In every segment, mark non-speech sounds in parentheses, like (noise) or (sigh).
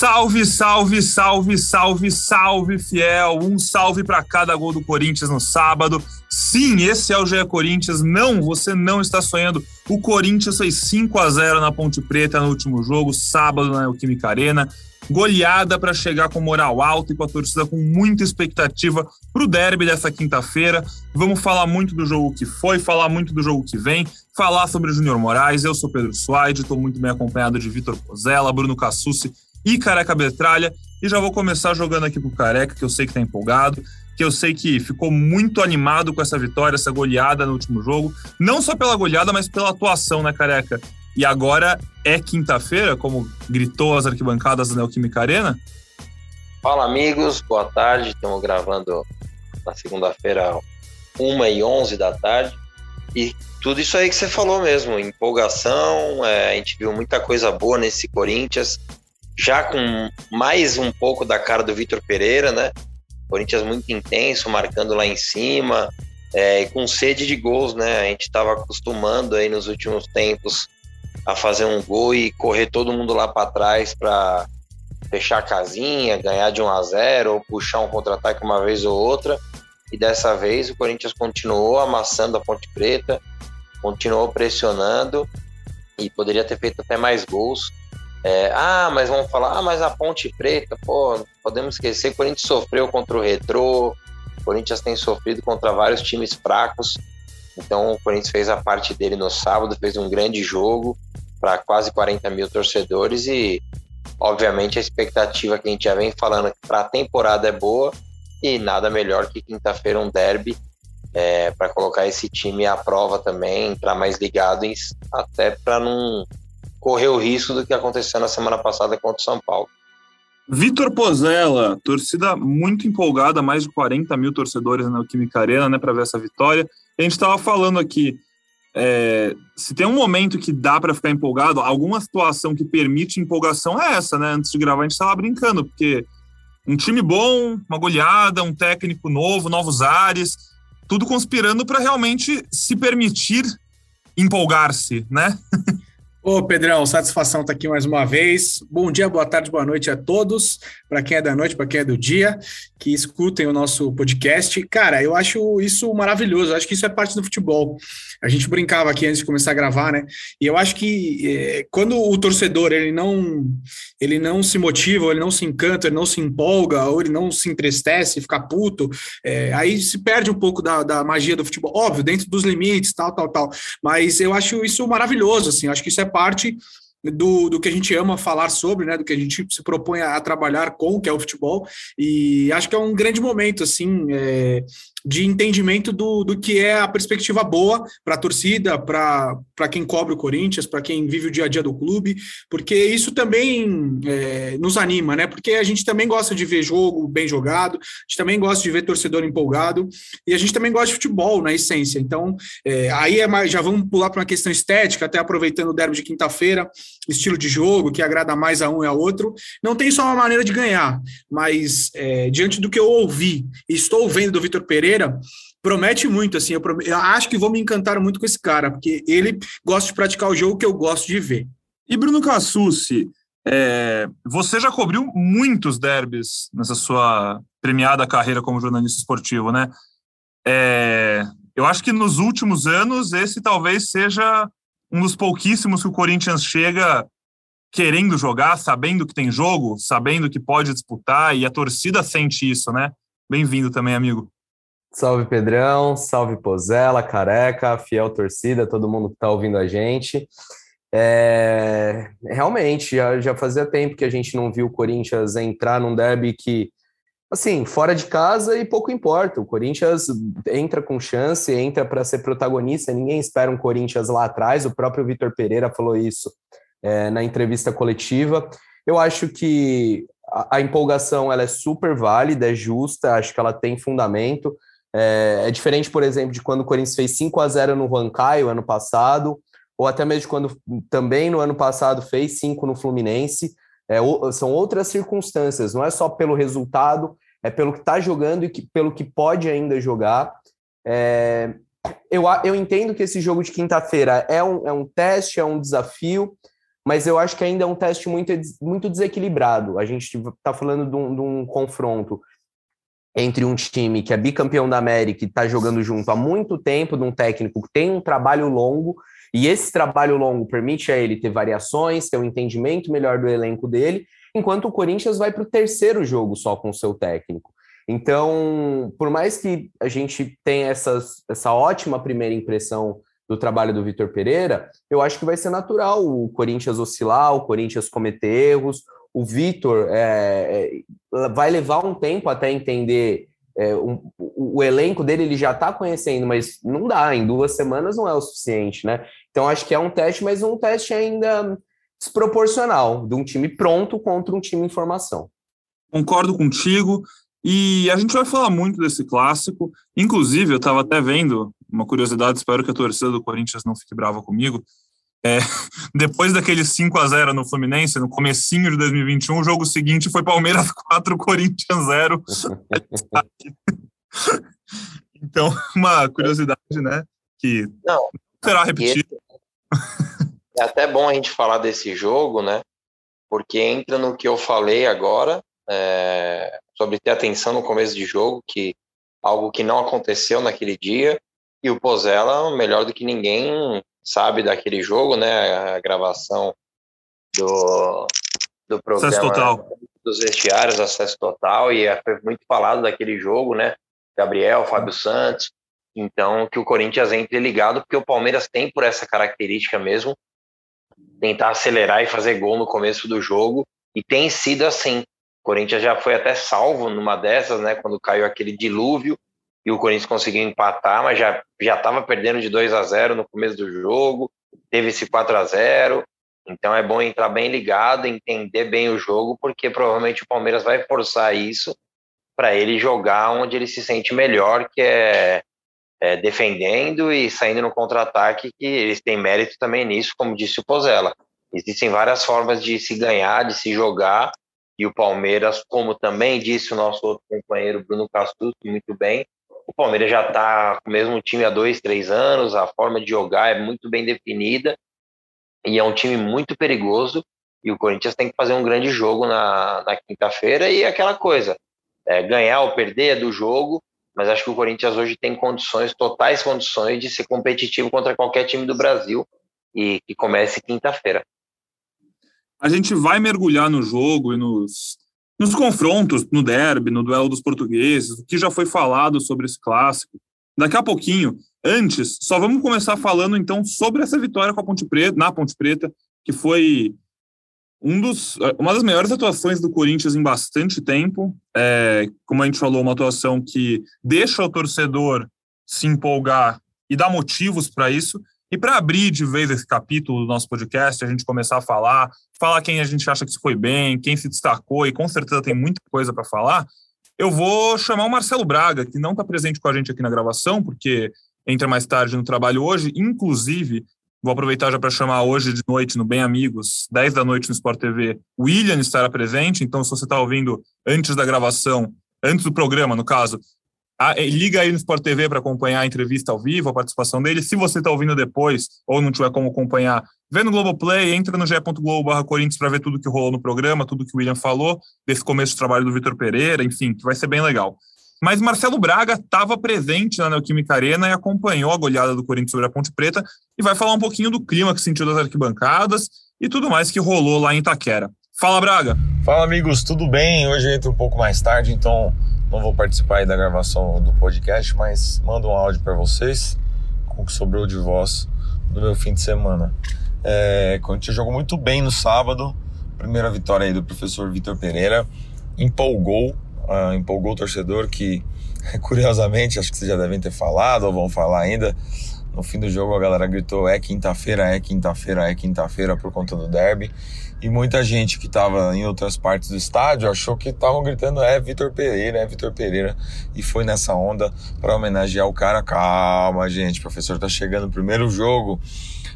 Salve, salve, salve, salve, salve, fiel. Um salve para cada gol do Corinthians no sábado. Sim, esse é o GE Corinthians. Não, você não está sonhando. O Corinthians fez 5 a 0 na Ponte Preta no último jogo, sábado na Neoquímica Arena. Goleada para chegar com moral alta e com a torcida com muita expectativa para o derby dessa quinta-feira. Vamos falar muito do jogo que foi, falar muito do jogo que vem, falar sobre o Júnior Moraes. Eu sou Pedro Suaide, estou muito bem acompanhado de Vitor Pozella, Bruno Cassucci e Careca Betralha. E já vou começar jogando aqui pro Careca, que eu sei que tá empolgado, que eu sei que ficou muito animado com essa vitória, essa goleada no último jogo. Não só pela goleada, mas pela atuação, né, Careca? E agora é quinta-feira, como gritou as arquibancadas da Neoquímica Arena? Fala, amigos. Boa tarde. Estamos gravando na segunda-feira, 1 e 11 da tarde. E tudo isso aí que você falou mesmo, empolgação, é, a gente viu muita coisa boa nesse Corinthians, já com mais um pouco da cara do Vitor Pereira, né? Corinthians muito intenso, marcando lá em cima, é, com sede de gols, né? A gente estava acostumando aí nos últimos tempos a fazer um gol e correr todo mundo lá para trás para fechar a casinha, ganhar de 1 a 0 ou puxar um contra-ataque uma vez ou outra. E dessa vez o Corinthians continuou amassando a Ponte Preta, continuou pressionando e poderia ter feito até mais gols. É, ah, mas vamos falar, ah, mas a Ponte Preta, pô, podemos esquecer, o Corinthians sofreu contra o Retrô, o Corinthians tem sofrido contra vários times fracos, então o Corinthians fez a parte dele no sábado, fez um grande jogo para quase 40 mil torcedores e, obviamente, a expectativa que a gente já vem falando para a temporada é boa e nada melhor que quinta-feira um derby é, para colocar esse time à prova também, entrar mais ligado, até para não correr o risco do que aconteceu na semana passada contra o São Paulo. Vitor Pozella, torcida muito empolgada, mais de 40 mil torcedores na Química Arena, né, para ver essa vitória. A gente estava falando aqui, é, se tem um momento que dá para ficar empolgado, alguma situação que permite empolgação é essa, né? Antes de gravar, a gente estava brincando, porque um time bom, uma goleada, um técnico novo, novos ares, tudo conspirando para realmente se permitir empolgar-se, né? (laughs) Ô, Pedrão, satisfação estar tá aqui mais uma vez. Bom dia, boa tarde, boa noite a todos. Para quem é da noite, para quem é do dia, que escutem o nosso podcast. Cara, eu acho isso maravilhoso. Eu acho que isso é parte do futebol. A gente brincava aqui antes de começar a gravar, né? E eu acho que é, quando o torcedor ele não ele não se motiva, ele não se encanta, ele não se empolga, ou ele não se entristece, fica puto, é, aí se perde um pouco da, da magia do futebol. Óbvio, dentro dos limites, tal, tal, tal. Mas eu acho isso maravilhoso, assim. Eu acho que isso é parte do, do que a gente ama falar sobre, né, do que a gente se propõe a, a trabalhar com, que é o futebol, e acho que é um grande momento, assim, é, de entendimento do, do que é a perspectiva boa para a torcida, para quem cobre o Corinthians, para quem vive o dia a dia do clube, porque isso também é, nos anima, né? Porque a gente também gosta de ver jogo bem jogado, a gente também gosta de ver torcedor empolgado, e a gente também gosta de futebol, na essência. Então, é, aí é mais, já vamos pular para uma questão estética, até aproveitando o derby de quinta-feira, estilo de jogo que agrada mais a um e a outro. Não tem só uma maneira de ganhar, mas é, diante do que eu ouvi e estou vendo do Vitor Pereira, Pereira promete muito, assim, eu, eu, acho que vou me encantar muito com esse cara, porque ele gosta de praticar o jogo que eu gosto de ver. E Bruno Cassucci, é, você já cobriu muitos derbys nessa sua premiada carreira como jornalista esportivo, né? É, eu acho que nos últimos anos esse talvez seja um dos pouquíssimos que o Corinthians chega querendo jogar, sabendo que tem jogo, sabendo que pode disputar, e a torcida sente isso, né? Bem-vindo também, amigo. Salve Pedrão, salve Pozela, Careca, fiel torcida, todo mundo que está ouvindo a gente. É, realmente, já, já fazia tempo que a gente não viu o Corinthians entrar num derby que, assim, fora de casa e pouco importa. O Corinthians entra com chance, entra para ser protagonista. Ninguém espera um Corinthians lá atrás. O próprio Vitor Pereira falou isso é, na entrevista coletiva. Eu acho que a, a empolgação ela é super válida, é justa, acho que ela tem fundamento. É, é, diferente, por exemplo, de quando o Corinthians fez 5 a 0 no Huancaio ano passado, ou até mesmo de quando também no ano passado fez 5 no Fluminense. É, são outras circunstâncias, não é só pelo resultado, é pelo que está jogando e que, pelo que pode ainda jogar. É, eu, eu entendo que esse jogo de quinta-feira é um, é um teste, é um desafio, mas eu acho que ainda é um teste muito, muito desequilibrado. A gente está falando de um, de um, confronto entre um time que é bicampeão da América e está jogando junto há muito tempo, de um técnico que tem um trabalho longo, e esse trabalho longo permite a ele ter variações, ter um entendimento melhor do elenco dele, enquanto o Corinthians vai para o terceiro jogo só com o seu técnico. Então, por mais que a gente tenha essas, essa ótima primeira impressão do trabalho do Vitor Pereira, eu acho que vai ser natural o Corinthians oscilar, o Corinthians cometer erros. O Vitor é, é, vai levar um tempo até entender é, um, o, elenco dele, ele já está conhecendo, mas não dá, em duas semanas não é o suficiente, né? Então acho que é um teste, mas um teste ainda desproporcional de um time pronto contra um time em formação. Concordo contigo. E a gente vai falar muito desse clássico. Inclusive, eu estava até vendo uma curiosidade, espero que a torcida do Corinthians não fique brava comigo. É, (laughs) depois daquele 5 a 0 no Fluminense, no comecinho de 2021, o jogo seguinte foi Palmeiras (laughs) 4, Corinthians 0. (laughs) então, uma curiosidade, né? Que não será repetido. É até bom a gente falar desse jogo, né? Porque entra no que eu falei agora, é, sobre ter atenção no começo de jogo, que algo que não aconteceu naquele dia, e o Pozella, melhor do que ninguém, sabe daquele jogo, né? A gravação do, do programa acesso total. dos vestiários, acesso total, e é, foi muito falado daquele jogo, né? Gabriel, Fábio Santos. Então, que o Corinthians entre ligado, porque o Palmeiras tem por essa característica mesmo, tentar acelerar e fazer gol no começo do jogo, e tem sido assim. O Corinthians já foi até salvo numa dessas, né? Quando caiu aquele dilúvio, e o Corinthians conseguiu empatar, mas já já estava perdendo de 2 a 0 no começo do jogo, teve esse 4 a 0 então é bom entrar bem ligado, entender bem o jogo, porque provavelmente o Palmeiras vai forçar isso para ele jogar onde ele se sente melhor, que é, é defendendo e saindo no contra-ataque, que eles têm mérito também nisso, como disse o Pozella. Existem várias formas de se ganhar, de se jogar, e o Palmeiras, como também disse o nosso outro companheiro Bruno Castuto, muito bem, o Palmeiras já está com o mesmo time há dois, três anos, a forma de jogar é muito bem definida e é um time muito perigoso. E o Corinthians tem que fazer um grande jogo na, na quinta-feira e aquela coisa, é, ganhar ou perder é do jogo, mas acho que o Corinthians hoje tem condições, totais condições de ser competitivo contra qualquer time do Brasil e que comece quinta-feira. A gente vai mergulhar no jogo e nos nos confrontos, no derby, no duelo dos portugueses, o que já foi falado sobre esse clássico. Daqui a pouquinho, antes, só vamos começar falando então sobre essa vitória com a Ponte Preta, na Ponte Preta, que foi um dos, uma das melhores atuações do Corinthians em bastante tempo. É, como a gente falou, uma atuação que deixa o torcedor se empolgar e dá motivos para isso. E para abrir de vez esse capítulo do nosso podcast, a gente começar a falar, falar quem a gente acha que se foi bem, quem se destacou, e com certeza tem muita coisa para falar, eu vou chamar o Marcelo Braga, que não está presente com a gente aqui na gravação, porque entra mais tarde no trabalho hoje. Inclusive, vou aproveitar já para chamar hoje de noite no Bem Amigos, 10 da noite no Sport TV, o William estará presente. Então, se você está ouvindo antes da gravação, antes do programa, no caso, ah, liga aí no Sport TV para acompanhar a entrevista ao vivo, a participação dele. Se você está ouvindo depois ou não tiver como acompanhar, vê no Globoplay, entra no ge.globo Corinthians para ver tudo que rolou no programa, tudo que o William falou, desse começo do trabalho do Vitor Pereira, enfim, que vai ser bem legal. Mas Marcelo Braga estava presente na Neoquímica Arena e acompanhou a goleada do Corinthians sobre a Ponte Preta e vai falar um pouquinho do clima que sentiu das arquibancadas e tudo mais que rolou lá em Itaquera. Fala, Braga! Fala, amigos, tudo bem? Hoje eu entro um pouco mais tarde, então não vou participar aí da gravação do podcast, mas mando um áudio para vocês com o que sobrou de voz do meu fim de semana. É, Corinthians jogou muito bem no sábado, primeira vitória aí do professor Vitor Pereira, empolgou, uh, empolgou o torcedor que, (laughs) curiosamente, acho que vocês já devem ter falado ou vão falar ainda, no fim do jogo a galera gritou é quinta-feira, é quinta-feira, é quinta-feira por conta do derby e muita gente que estava em outras partes do estádio achou que estavam gritando é Vitor Pereira, é Vitor Pereira e foi nessa onda para homenagear o cara. Calma, gente, o professor tá chegando no primeiro jogo,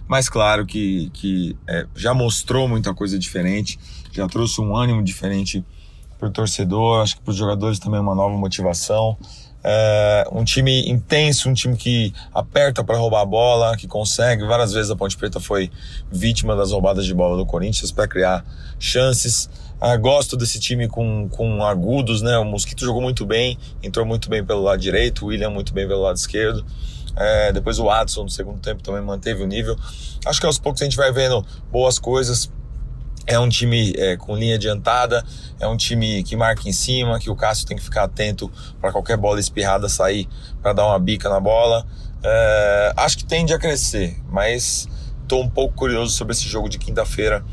mas claro que, que é, já mostrou muita coisa diferente, já trouxe um ânimo diferente para o torcedor, acho que para os jogadores também uma nova motivação. É, um time intenso, um time que aperta para roubar a bola, que consegue. Várias vezes a Ponte Preta foi vítima das roubadas de bola do Corinthians para criar chances. Ah, gosto desse time com, com agudos, né? O Mosquito jogou muito bem, entrou muito bem pelo lado direito, o William muito bem pelo lado esquerdo. É, depois o Adson no segundo tempo também manteve o nível. Acho que aos poucos a gente vai vendo boas coisas. É um time é, com linha adiantada, é um time que marca em cima, que o Cássio tem que ficar atento para qualquer bola espirrada sair para dar uma bica na bola. É, acho que tende a crescer, mas estou um pouco curioso sobre esse jogo de quinta-feira.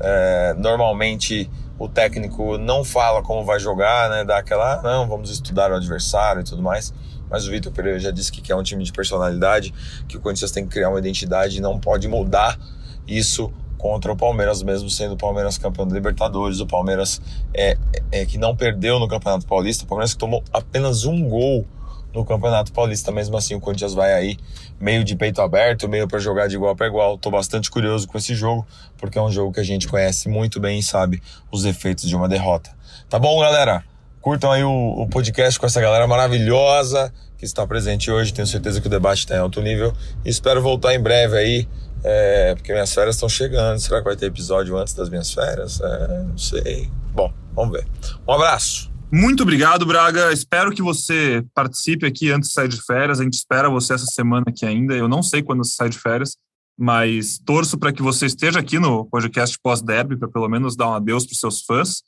É, normalmente o técnico não fala como vai jogar, né? Dá aquela, ah, não, vamos estudar o adversário e tudo mais. Mas o Vitor Pereira já disse que quer um time de personalidade, que o Corinthians tem que criar uma identidade e não pode mudar isso contra o Palmeiras, mesmo sendo o Palmeiras campeão da Libertadores, o Palmeiras é, é, que não perdeu no Campeonato Paulista, o Palmeiras que tomou apenas um gol no Campeonato Paulista, mesmo assim o Corinthians vai aí meio de peito aberto, meio para jogar de igual para igual. Tô bastante curioso com esse jogo, porque é um jogo que a gente conhece muito bem e sabe os efeitos de uma derrota. Tá bom, galera? Curtam aí o, o podcast com essa galera maravilhosa que está presente hoje. Tenho certeza que o debate está em alto nível espero voltar em breve aí é, porque minhas férias estão chegando. Será que vai ter episódio antes das minhas férias? É, não sei. Bom, vamos ver. Um abraço. Muito obrigado, Braga. Espero que você participe aqui antes de sair de férias. A gente espera você essa semana aqui ainda. Eu não sei quando você sai de férias, mas torço para que você esteja aqui no podcast pós-derby, para pelo menos dar um adeus para os seus fãs,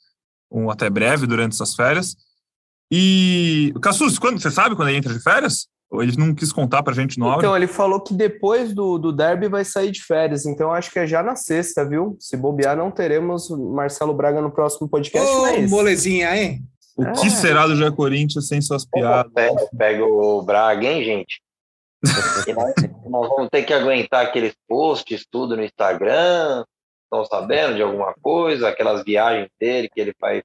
um até breve durante essas férias. E, Cassus, quando, você sabe quando ele entra de férias? Ele não quis contar pra gente no áudio? Então, ele falou que depois do, do derby vai sair de férias. Então, acho que é já na sexta, viu? Se bobear, não teremos Marcelo Braga no próximo podcast. Ô, mas... molezinha, hein? O é. que será do Jé Corinthians sem suas piadas? Pega, pega o Braga, hein, gente? nós, nós, vamos ter que aguentar aqueles posts, tudo no Instagram. Estão sabendo de alguma coisa? Aquelas viagens dele que ele faz.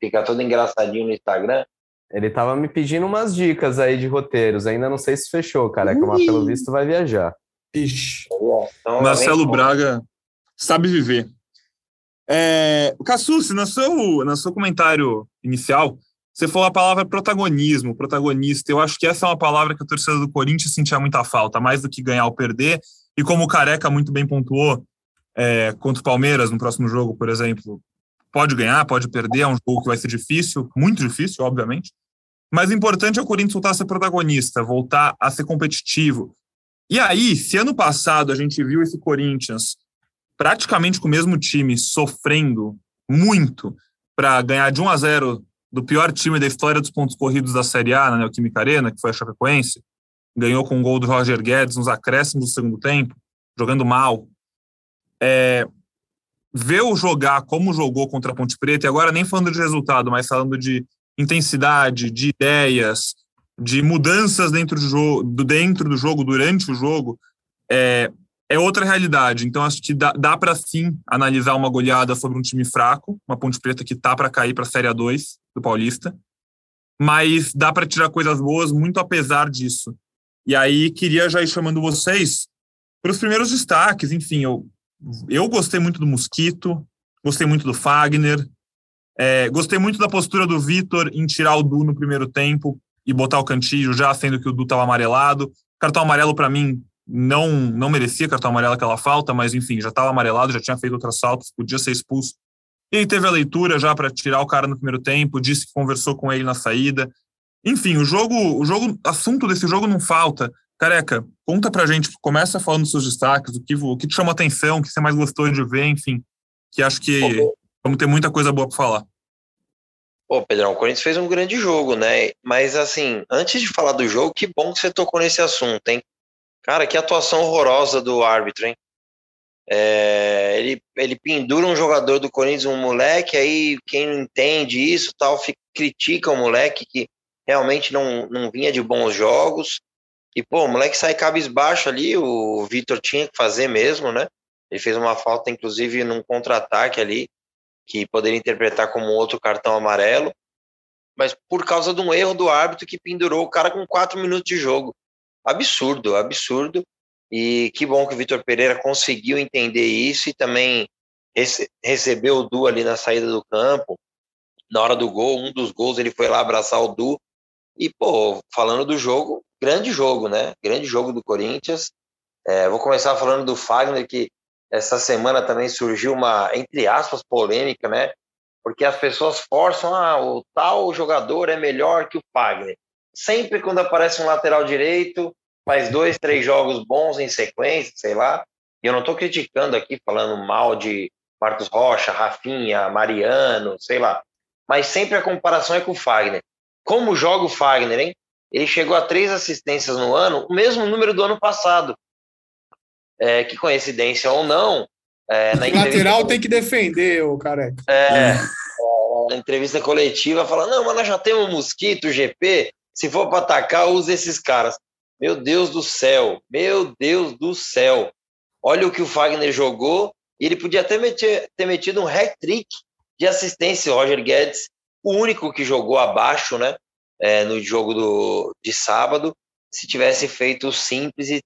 Fica todo engraçadinho no Instagram. Ele tava me pedindo umas dicas aí de roteiros. Ainda não sei se fechou, cara. Que mas pelo visto vai viajar. Ixi. Então, Marcelo Braga sabe viver. É, Cassucci, no seu, no seu comentário inicial, você falou a palavra protagonismo, protagonista. Eu acho que essa é uma palavra que a torcida do Corinthians sentia muita falta, mais do que ganhar ou perder. E como o Careca muito bem pontuou, é, contra o Palmeiras no próximo jogo, por exemplo, pode ganhar, pode perder, é um jogo que vai ser difícil, muito difícil, obviamente. Mas o importante é o Corinthians voltar a ser protagonista, voltar a ser competitivo. E aí, se ano passado a gente viu esse Corinthians praticamente com o mesmo time sofrendo muito para ganhar de 1 a 0 do pior time da história dos pontos corridos da Série A, na Neoquímica Arena, que foi a Chapecoense, ganhou com o um gol do Roger Guedes nos acréscimos do segundo tempo, jogando mal. É, ver o jogar como jogou contra a Ponte Preta, e agora nem falando de resultado, mas falando de intensidade, de ideias, de mudanças dentro do jogo, dentro do jogo durante o jogo, é, é outra realidade. Então, acho que dá, dá para sim analisar uma goleada sobre um time fraco, uma Ponte Preta que tá para cair para a Série A2 do Paulista, mas dá para tirar coisas boas muito apesar disso. E aí, queria já ir chamando vocês para os primeiros destaques. Enfim, eu, eu gostei muito do Mosquito, gostei muito do Fagner, é, gostei muito da postura do Vitor em tirar o Du no primeiro tempo e botar o Cantillo já, sendo que o Du estava amarelado. Cartão amarelo, para mim, não não merecia cartão amarelo aquela falta, mas enfim, já estava amarelado, já tinha feito outras faltas, podia ser expulso. Ele teve a leitura já para tirar o cara no primeiro tempo, disse que conversou com ele na saída. Enfim, o jogo, o jogo, assunto desse jogo não falta. Careca, conta pra gente, começa falando dos seus destaques, o que, o que te chamou atenção, o que você mais gostou de ver, enfim, que acho que Vamos ter muita coisa boa para falar. Pô, Pedrão, o Corinthians fez um grande jogo, né? Mas, assim, antes de falar do jogo, que bom que você tocou nesse assunto, hein? Cara, que atuação horrorosa do árbitro, hein? É, ele, ele pendura um jogador do Corinthians, um moleque, aí quem não entende isso tal, fica, critica o moleque que realmente não, não vinha de bons jogos. E, pô, o moleque sai cabisbaixo ali, o Vitor tinha que fazer mesmo, né? Ele fez uma falta, inclusive, num contra-ataque ali que poderia interpretar como outro cartão amarelo, mas por causa de um erro do árbitro que pendurou o cara com quatro minutos de jogo. Absurdo, absurdo. E que bom que o Vitor Pereira conseguiu entender isso e também rece recebeu o Du ali na saída do campo. Na hora do gol, um dos gols ele foi lá abraçar o Du E, pô, falando do jogo, grande jogo, né? Grande jogo do Corinthians. É, vou começar falando do Fagner, que essa semana também surgiu uma, entre aspas, polêmica, né? Porque as pessoas forçam, ah, o tal jogador é melhor que o Fagner. Sempre quando aparece um lateral direito, faz dois, três jogos bons em sequência, sei lá. E eu não estou criticando aqui, falando mal de Marcos Rocha, Rafinha, Mariano, sei lá. Mas sempre a comparação é com o Fagner. Como joga o Fagner, hein? Ele chegou a três assistências no ano, o mesmo número do ano passado. É, que coincidência ou não. É, na lateral tem que defender, o careca. É, na entrevista coletiva, fala: não, mas nós já temos Mosquito, GP. Se for para atacar, use esses caras. Meu Deus do céu, meu Deus do céu. Olha o que o Fagner jogou e ele podia até meter, ter metido um hat-trick de assistência, o Roger Guedes, o único que jogou abaixo, né, é, no jogo do, de sábado, se tivesse feito simples e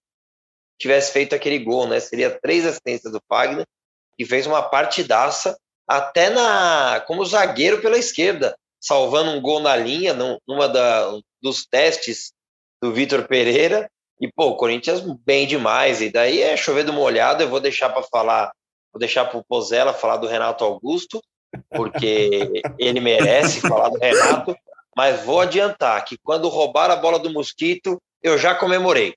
tivesse feito aquele gol, né, seria três assistências do Fagner, e fez uma partidaça, até na como zagueiro pela esquerda, salvando um gol na linha, numa da, dos testes do Vitor Pereira, e pô, o Corinthians bem demais, e daí é chover do molhado, eu vou deixar para falar Vou deixar para o Pozella falar do Renato Augusto, porque (laughs) ele merece falar do Renato, mas vou adiantar que quando roubaram a bola do Mosquito, eu já comemorei.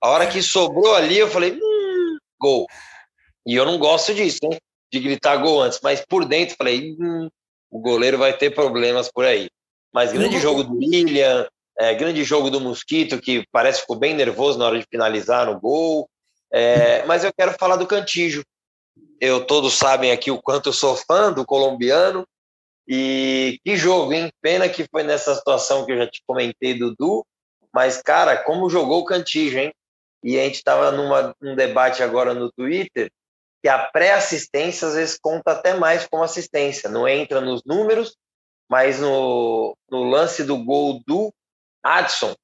A hora que sobrou ali, eu falei, hum, gol. E eu não gosto disso, hein? de gritar gol antes, mas por dentro falei, hum, o goleiro vai ter problemas por aí. Mas grande jogo do William, é, grande jogo do Mosquito, que parece que ficou bem nervoso na hora de finalizar no gol. É, mas eu quero falar do Cantijo, eu todos sabem aqui o quanto eu sou fã do colombiano. E que jogo, hein? Pena que foi nessa situação que eu já te comentei, Dudu. Mas, cara, como jogou o Cantijo, hein? E a gente estava num debate agora no Twitter que a pré-assistência às vezes conta até mais como assistência. Não entra nos números, mas no, no lance do gol do Adson.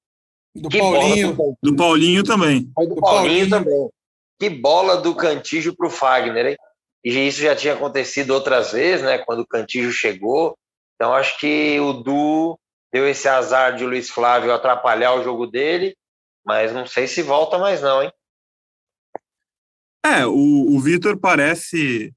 Do Paulinho. Do, do Paulinho também. Do, do Paulinho, Paulinho também. Que bola do Cantígio para o Fagner, hein? E isso já tinha acontecido outras vezes, né? Quando o Cantígio chegou. Então acho que o Du deu esse azar de o Luiz Flávio atrapalhar o jogo dele, mas não sei se volta mais não, hein? É, o, o Vitor parece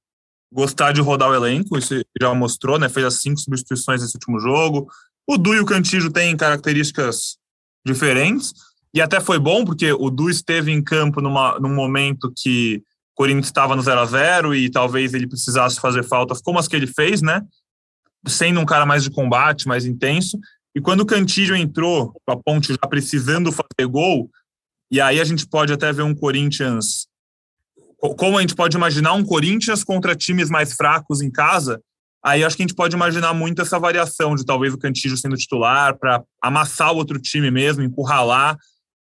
gostar de rodar o elenco, isso já mostrou, né? Fez as cinco substituições nesse último jogo. O Du e o Cantígio têm características diferentes, e até foi bom, porque o Du esteve em campo numa, num momento que o Corinthians estava no 0 a 0 e talvez ele precisasse fazer faltas como as que ele fez, né? Sendo um cara mais de combate, mais intenso. E quando o Cantillo entrou com a ponte já precisando fazer gol, e aí a gente pode até ver um Corinthians. Como a gente pode imaginar um Corinthians contra times mais fracos em casa, aí acho que a gente pode imaginar muito essa variação de talvez o Cantillo sendo titular para amassar o outro time mesmo, encurralar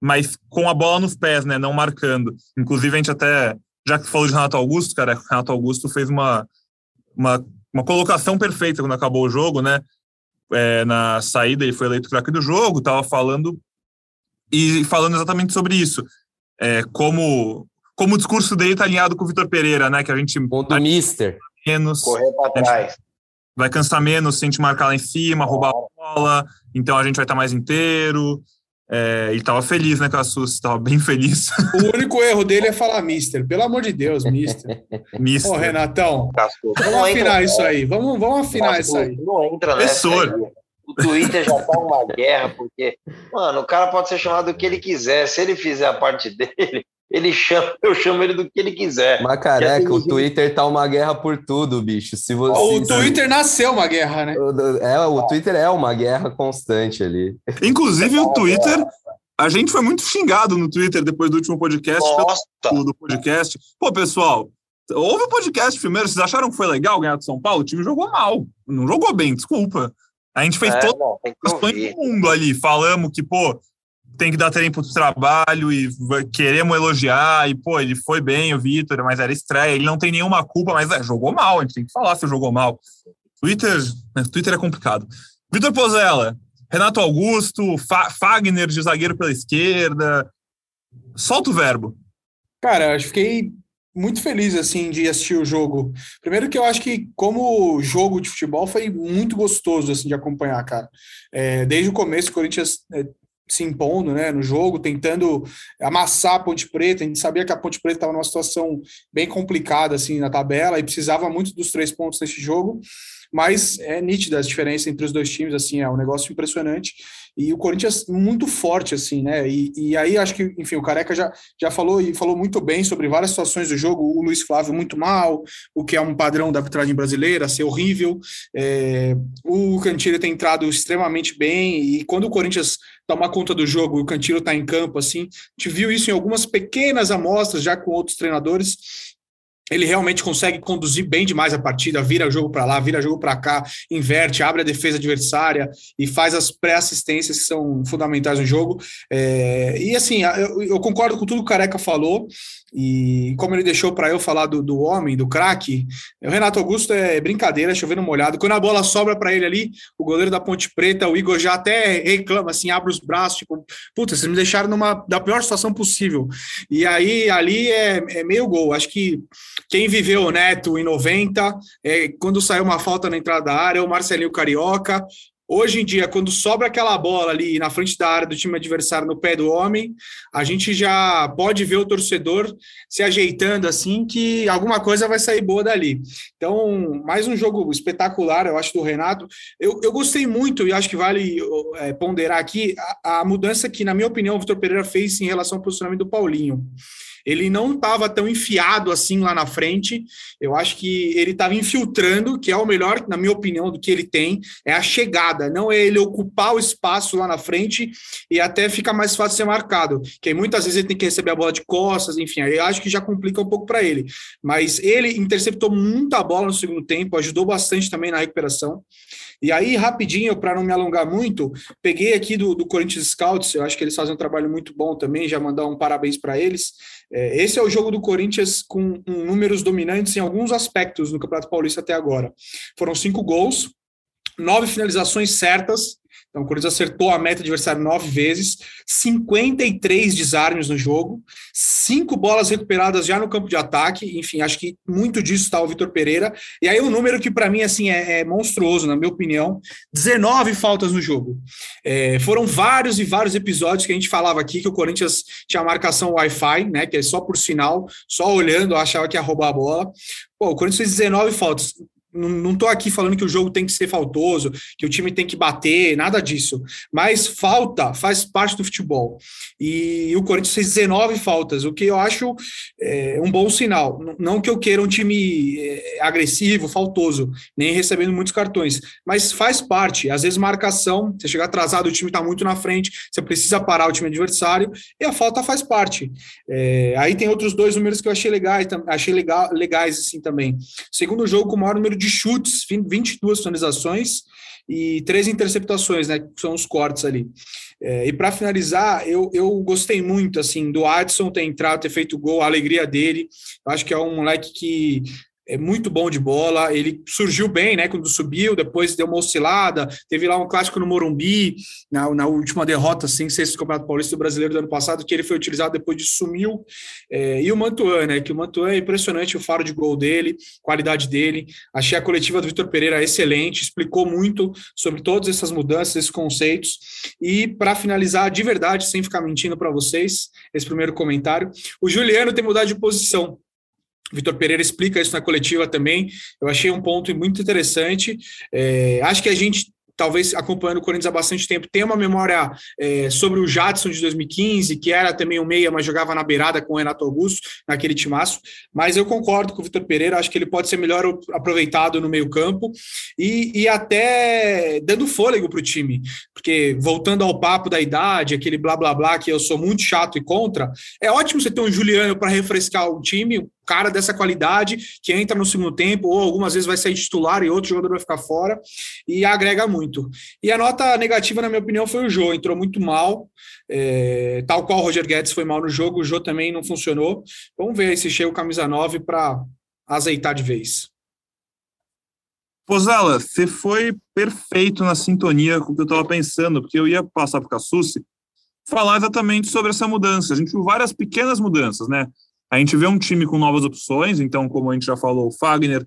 mas com a bola nos pés, né? Não marcando. Inclusive, a gente até, já que falou de Renato Augusto, cara, Renato Augusto fez uma, uma, uma colocação perfeita quando acabou o jogo, né? É, na saída, ele foi eleito craque do jogo, estava falando e falando exatamente sobre isso. É, como, como o discurso dele está alinhado com o Vitor Pereira, né? Que a gente. Do Mister. Menos, Correr para trás. Vai cansar menos se a gente marcar lá em cima, roubar a bola, então a gente vai estar tá mais inteiro. É, ele estava feliz, né, Cassus? Estava bem (laughs) feliz. O único erro dele é falar Mister. Pelo amor de Deus, Mister. mister. Ô, Renatão, vamos afinar isso aí. Vamos, vamos afinar isso aí. Não entra nessa O Twitter já tá uma guerra, porque, mano, o cara pode ser chamado do que ele quiser. Se ele fizer a parte dele, ele chama, eu chamo ele do que ele quiser. Mas careca, o Twitter tá uma guerra por tudo, bicho. Se você, o Twitter nasceu uma guerra, né? É, o Twitter é uma guerra constante ali. Inclusive, o Twitter. A gente foi muito xingado no Twitter depois do último podcast. Pelo, do podcast. Pô, pessoal, ouve o podcast primeiro. Vocês acharam que foi legal ganhar do São Paulo? O time jogou mal. Não jogou bem, desculpa. A gente fez é, todo o mundo ali. Falamos que, pô, tem que dar tempo do trabalho e queremos elogiar. E, pô, ele foi bem, o Vitor, mas era estreia. Ele não tem nenhuma culpa, mas é, jogou mal. A gente tem que falar se jogou mal. Twitter, né, Twitter é complicado. Vitor Pozella, Renato Augusto, Fa Fagner de zagueiro pela esquerda. Solta o verbo. Cara, eu fiquei muito feliz assim de assistir o jogo. Primeiro que eu acho que como jogo de futebol foi muito gostoso assim de acompanhar, cara. É, desde o começo o Corinthians é, se impondo né, no jogo, tentando amassar a Ponte Preta. A gente sabia que a Ponte Preta estava numa situação bem complicada assim na tabela e precisava muito dos três pontos nesse jogo. Mas é nítida a diferença entre os dois times, assim, é um negócio impressionante e o Corinthians muito forte, assim, né? E, e aí acho que, enfim, o Careca já, já falou e falou muito bem sobre várias situações do jogo. O Luiz Flávio muito mal, o que é um padrão da arbitragem brasileira, ser horrível. É, o Cantilho tem entrado extremamente bem, e quando o Corinthians toma conta do jogo o Cantilho está em campo, assim, a gente viu isso em algumas pequenas amostras já com outros treinadores ele realmente consegue conduzir bem demais a partida, vira jogo para lá, vira jogo para cá, inverte, abre a defesa adversária e faz as pré-assistências que são fundamentais no jogo. É, e assim, eu, eu, concordo com tudo que o Careca falou. E como ele deixou para eu falar do, do homem, do craque, o Renato Augusto é brincadeira, chovendo molhado. Quando a bola sobra para ele ali, o goleiro da Ponte Preta, o Igor já até reclama, assim, abre os braços, tipo, puta, vocês me deixaram numa da pior situação possível. E aí ali é, é meio gol. Acho que quem viveu o Neto em 90, é, quando saiu uma falta na entrada da área, o Marcelinho Carioca, Hoje em dia, quando sobra aquela bola ali na frente da área do time adversário no pé do homem, a gente já pode ver o torcedor se ajeitando assim que alguma coisa vai sair boa dali. Então, mais um jogo espetacular, eu acho, do Renato. Eu, eu gostei muito e acho que vale é, ponderar aqui a, a mudança que, na minha opinião, o Vitor Pereira fez em relação ao posicionamento do Paulinho ele não estava tão enfiado assim lá na frente. Eu acho que ele estava infiltrando, que é o melhor, na minha opinião, do que ele tem, é a chegada, não é ele ocupar o espaço lá na frente e até fica mais fácil ser marcado, que muitas vezes ele tem que receber a bola de costas, enfim, eu acho que já complica um pouco para ele. Mas ele interceptou muita bola no segundo tempo, ajudou bastante também na recuperação. E aí, rapidinho, para não me alongar muito, peguei aqui do, do Corinthians Scouts, eu acho que eles fazem um trabalho muito bom também, já mandar um parabéns para eles. É, esse é o jogo do Corinthians com números dominantes em alguns aspectos no Campeonato Paulista até agora. Foram cinco gols, nove finalizações certas, então, o Corinthians acertou a meta adversária nove vezes, 53 desarmes no jogo, cinco bolas recuperadas já no campo de ataque. Enfim, acho que muito disso está o Vitor Pereira. E aí, um número que para mim assim é, é, monstruoso, na minha opinião: 19 faltas no jogo. É, foram vários e vários episódios que a gente falava aqui que o Corinthians tinha marcação Wi-Fi, né? Que é só por sinal, só olhando, achava que ia roubar a bola. Pô, o Corinthians fez 19 faltas não estou aqui falando que o jogo tem que ser faltoso, que o time tem que bater, nada disso. Mas falta faz parte do futebol. E o Corinthians fez 19 faltas, o que eu acho é, um bom sinal. Não que eu queira um time é, agressivo, faltoso, nem recebendo muitos cartões, mas faz parte. Às vezes, marcação, você chegar atrasado, o time está muito na frente, você precisa parar o time adversário, e a falta faz parte. É, aí tem outros dois números que eu achei legais, achei legal, legais assim também. Segundo jogo com o maior número de chutes, 22 finalizações e três interceptações, né? Que são os cortes ali. É, e para finalizar, eu, eu gostei muito assim do Adson ter entrado, ter feito gol, a alegria dele. Eu acho que é um moleque que é muito bom de bola, ele surgiu bem, né, quando subiu, depois deu uma oscilada, teve lá um clássico no Morumbi, na, na última derrota, assim, sexto Campeonato Paulista do Brasileiro do ano passado, que ele foi utilizado depois de sumiu, é, e o Mantuan, né, que o Mantuan é impressionante o faro de gol dele, qualidade dele, achei a coletiva do Vitor Pereira excelente, explicou muito sobre todas essas mudanças, esses conceitos, e para finalizar, de verdade, sem ficar mentindo para vocês, esse primeiro comentário, o Juliano tem mudado de posição, Vitor Pereira explica isso na coletiva também. Eu achei um ponto muito interessante. É, acho que a gente talvez acompanhando o Corinthians há bastante tempo, tem uma memória é, sobre o Jadson de 2015, que era também um meia, mas jogava na beirada com o Renato Augusto, naquele timaço. Mas eu concordo com o Vitor Pereira, acho que ele pode ser melhor aproveitado no meio-campo e, e até dando fôlego para o time. Porque, voltando ao papo da idade, aquele blá blá blá que eu sou muito chato e contra, é ótimo você ter um Juliano para refrescar o time, cara dessa qualidade que entra no segundo tempo, ou algumas vezes vai sair titular e outro jogador vai ficar fora, e agrega muito. E a nota negativa, na minha opinião, foi o Jô, entrou muito mal, é, tal qual o Roger Guedes foi mal no jogo, o Jô também não funcionou. Vamos ver se chega o camisa 9 para azeitar de vez. Pozala, você foi perfeito na sintonia com o que eu estava pensando, porque eu ia passar para o Cassucci falar exatamente sobre essa mudança. A gente viu várias pequenas mudanças, né? A gente vê um time com novas opções, então, como a gente já falou, o Fagner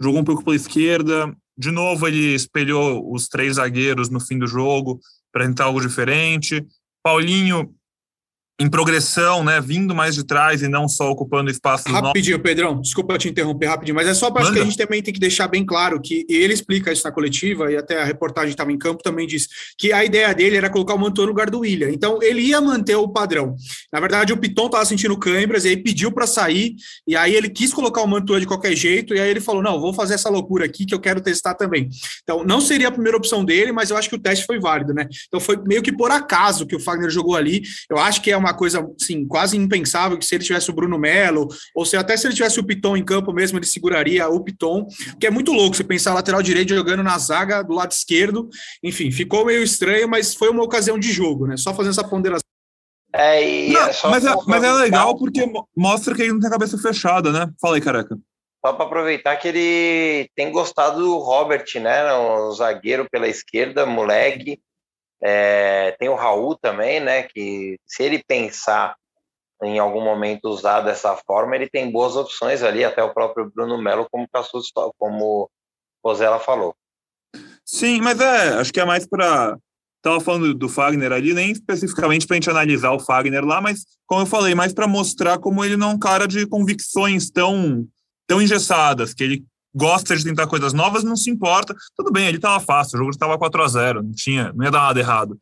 jogou um pouco pela esquerda, de novo ele espelhou os três zagueiros no fim do jogo para tentar algo diferente. Paulinho em progressão, né, vindo mais de trás e não só ocupando espaço. Rapidinho, Pedrão, desculpa te interromper rapidinho, mas é só para que a gente também tem que deixar bem claro que ele explica isso na coletiva e até a reportagem estava em campo também diz que a ideia dele era colocar o Mantua no lugar do William. Então ele ia manter o padrão. Na verdade, o Piton estava sentindo câimbras e aí pediu para sair e aí ele quis colocar o Mantua de qualquer jeito e aí ele falou: "Não, vou fazer essa loucura aqui que eu quero testar também". Então, não seria a primeira opção dele, mas eu acho que o teste foi válido, né? Então foi meio que por acaso que o Fagner jogou ali. Eu acho que é uma coisa, assim, quase impensável que se ele tivesse o Bruno Melo, ou se até se ele tivesse o Piton em campo mesmo, ele seguraria o Piton, que é muito louco você pensar lateral direito jogando na zaga do lado esquerdo. Enfim, ficou meio estranho, mas foi uma ocasião de jogo, né? Só fazendo essa ponderação. É, e não, é mas, é, mas é legal porque mostra que ele não tem a cabeça fechada, né? Fala aí, careca. Só para aproveitar que ele tem gostado do Robert, né? O zagueiro pela esquerda, moleque. É, tem o Raul também, né? Que se ele pensar em algum momento usar dessa forma, ele tem boas opções ali, até o próprio Bruno Melo, como o como Rosela falou. Sim, mas é, acho que é mais para. Estava falando do Fagner ali, nem especificamente para a gente analisar o Fagner lá, mas, como eu falei, mais para mostrar como ele não é um cara de convicções tão, tão engessadas, que ele gosta de tentar coisas novas, não se importa. Tudo bem, ele estava fácil, o jogo estava 4 a 0 não tinha, não ia dar nada errado.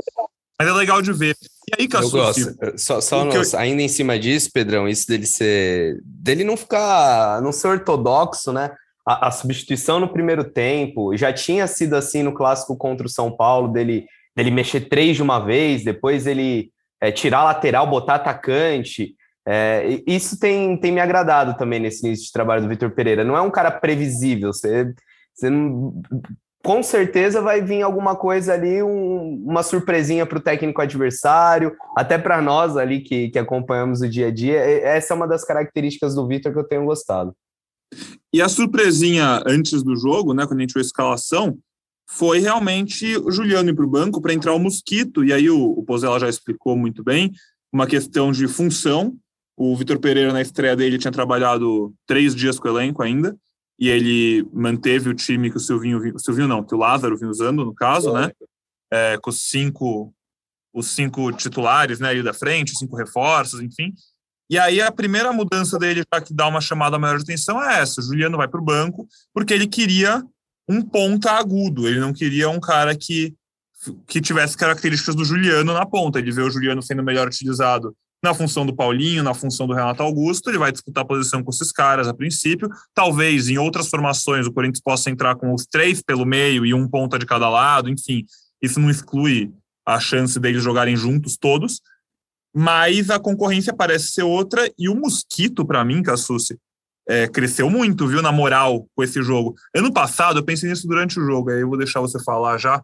Mas é legal de ver. E aí, Cassucci, Eu gosto. Só, só no, eu... ainda em cima disso, Pedrão, isso dele ser. dele não ficar. não ser ortodoxo, né? A, a, substituição no primeiro tempo já tinha sido assim no clássico contra o São Paulo, dele, dele mexer três de uma vez, depois ele é, tirar lateral, botar atacante. É, isso tem, tem me agradado também nesse início de trabalho do Vitor Pereira. Não é um cara previsível, você, você com certeza vai vir alguma coisa ali, um, uma surpresinha para o técnico adversário, até para nós ali que, que acompanhamos o dia a dia. Essa é uma das características do Vitor que eu tenho gostado. E a surpresinha antes do jogo, né, quando a gente viu a escalação, foi realmente o Juliano ir para o banco para entrar o Mosquito, e aí o, o Pozella já explicou muito bem, uma questão de função, o Vitor Pereira, na estreia dele, tinha trabalhado três dias com o elenco ainda, e ele manteve o time que o Silvinho, o Silvinho não, que o Lázaro vinha usando, no caso, né? É, com os cinco, os cinco titulares, né, ali da frente, cinco reforços, enfim. E aí a primeira mudança dele, para que dá uma chamada maior de atenção, é essa: o Juliano vai para o banco, porque ele queria um ponta agudo, ele não queria um cara que, que tivesse características do Juliano na ponta. Ele vê o Juliano sendo melhor utilizado na função do Paulinho, na função do Renato Augusto, ele vai disputar posição com esses caras a princípio. Talvez em outras formações o Corinthians possa entrar com os três pelo meio e um ponta de cada lado, enfim, isso não exclui a chance deles jogarem juntos todos, mas a concorrência parece ser outra e o Mosquito, para mim, Cassucci, é, cresceu muito, viu, na moral com esse jogo. Ano passado, eu pensei nisso durante o jogo, aí eu vou deixar você falar já.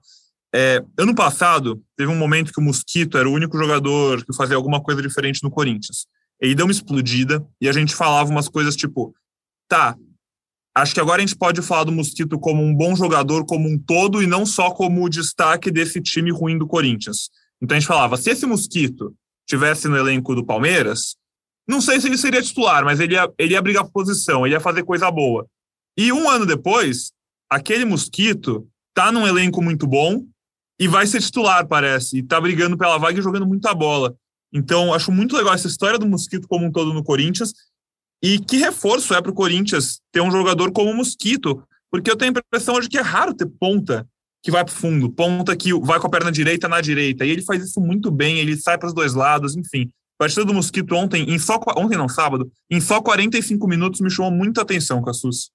É, ano passado, teve um momento que o Mosquito era o único jogador que fazia alguma coisa diferente no Corinthians. Ele deu uma explodida e a gente falava umas coisas tipo: tá, acho que agora a gente pode falar do Mosquito como um bom jogador como um todo e não só como o destaque desse time ruim do Corinthians. Então a gente falava: se esse Mosquito tivesse no elenco do Palmeiras, não sei se ele seria titular, mas ele ia, ele ia brigar por posição, ele ia fazer coisa boa. E um ano depois, aquele Mosquito tá num elenco muito bom, e vai ser titular, parece, e tá brigando pela vaga e jogando muita bola. Então, acho muito legal essa história do Mosquito como um todo no Corinthians. E que reforço é para o Corinthians ter um jogador como o Mosquito, porque eu tenho a impressão hoje que é raro ter ponta que vai para o fundo, ponta que vai com a perna direita na direita. E ele faz isso muito bem, ele sai para os dois lados, enfim. A partida do Mosquito ontem, em só, ontem não, sábado, em só 45 minutos me chamou muita atenção, Cassus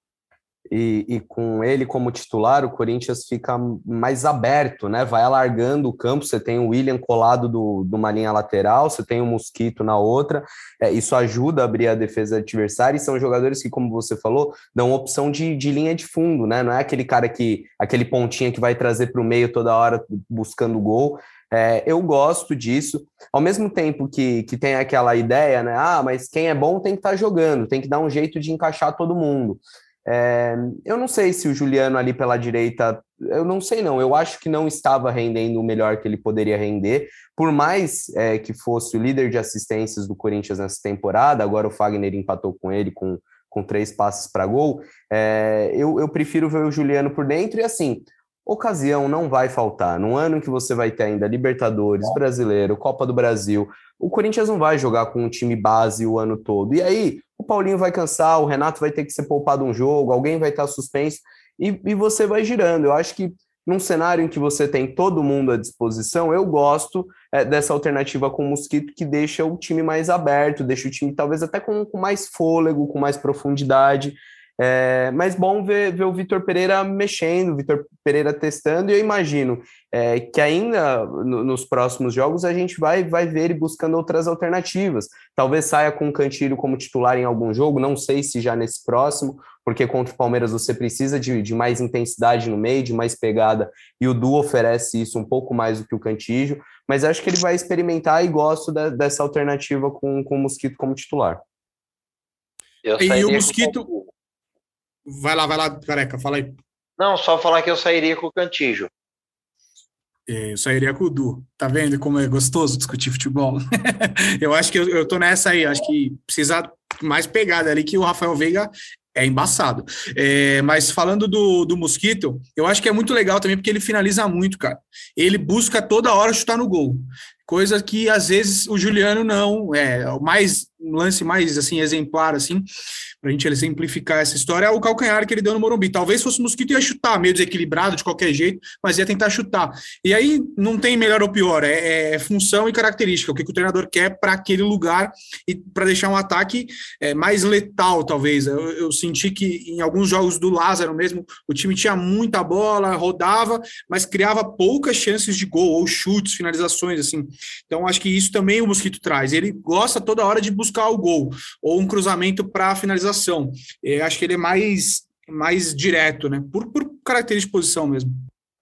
e, e, com ele como titular, o Corinthians fica mais aberto, né? Vai alargando o campo. Você tem o William colado do, de uma linha lateral, você tem o Mosquito na outra. É, isso ajuda a abrir a defesa adversária. E são jogadores que, como você falou, dão opção de, de linha de fundo, né? Não é aquele cara que, aquele pontinha que vai trazer para o meio toda hora buscando gol. É, eu gosto disso, ao mesmo tempo que, que tem aquela ideia, né? Ah, mas quem é bom tem que estar tá jogando, tem que dar um jeito de encaixar todo mundo. É, eu não sei se o Juliano ali pela direita eu não sei não, eu acho que não estava rendendo o melhor que ele poderia render, por mais é, que fosse o líder de assistências do Corinthians nessa temporada, agora o Fagner empatou com ele com, com três passes para gol, é, eu, eu prefiro ver o Juliano por dentro e assim, ocasião não vai faltar. Num ano que você vai ter ainda Libertadores, Brasileiro, Copa do Brasil, o Corinthians não vai jogar com um time base o ano todo. E aí, o Paulinho vai cansar, o Renato vai ter que ser poupado um jogo, alguém vai estar suspenso e, e você vai girando. Eu acho que num cenário em que você tem todo mundo à disposição, eu gosto é, dessa alternativa com o Mosquito que deixa o time mais aberto, deixa o time talvez até com, com mais fôlego, com mais profundidade. É, mas bom ver, ver o Vitor Pereira mexendo, o Vitor Pereira testando, e eu imagino é, que ainda no, nos próximos jogos a gente vai, vai ver ele buscando outras alternativas. Talvez saia com o Cantilho como titular em algum jogo, não sei se já nesse próximo, porque contra o Palmeiras você precisa de, de mais intensidade no meio, de mais pegada, e o Du oferece isso um pouco mais do que o Cantillo, mas acho que ele vai experimentar e gosto da, dessa alternativa com, com o Mosquito como titular. e o Mosquito. Vai lá, vai lá, careca, fala aí. Não, só falar que eu sairia com o Cantijo. É, eu sairia com o Du. Tá vendo como é gostoso discutir futebol? (laughs) eu acho que eu, eu tô nessa aí. Acho que precisa mais pegada ali que o Rafael Veiga é embaçado. É, mas falando do, do Mosquito, eu acho que é muito legal também porque ele finaliza muito, cara. Ele busca toda hora chutar no gol. Coisa que às vezes o Juliano não. É o mais um lance mais assim exemplar assim para a gente exemplificar essa história, é o calcanhar que ele deu no Morumbi. Talvez fosse o Mosquito ia chutar, meio desequilibrado de qualquer jeito, mas ia tentar chutar. E aí não tem melhor ou pior, é, é função e característica, o que, que o treinador quer para aquele lugar e para deixar um ataque é, mais letal, talvez. Eu, eu, senti que em alguns jogos do Lázaro mesmo, o time tinha muita bola, rodava, mas criava poucas chances de gol, ou chutes, finalizações, assim. Então acho que isso também o Mosquito traz. Ele gosta toda hora de buscar o gol, ou um cruzamento para finalização. Eu acho que ele é mais, mais direto, né? Por, por característica de posição mesmo.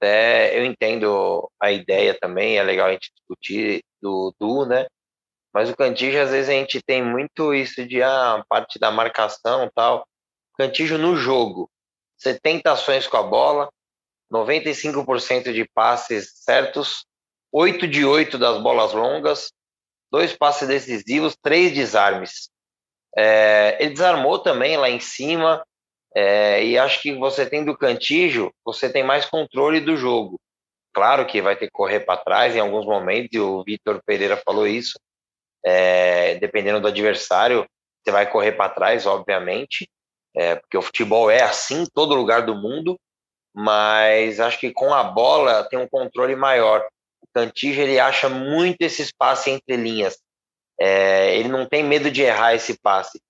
É, eu entendo a ideia também, é legal a gente discutir do Du, né? Mas o Cantijo, às vezes, a gente tem muito isso de ah, parte da marcação tal. Cantijo no jogo, 70 ações com a bola, 95% de passes certos, 8 de 8 das bolas longas, dois passes decisivos, três desarmes. É, ele desarmou também lá em cima, é, e acho que você tem do Cantijo, você tem mais controle do jogo. Claro que vai ter que correr para trás em alguns momentos, e o Vitor Pereira falou isso. É, dependendo do adversário, você vai correr para trás, obviamente, é, porque o futebol é assim em todo lugar do mundo, mas acho que com a bola tem um controle maior. O Cantijo ele acha muito esse espaço entre linhas. É, ele não tem medo de errar esse passe.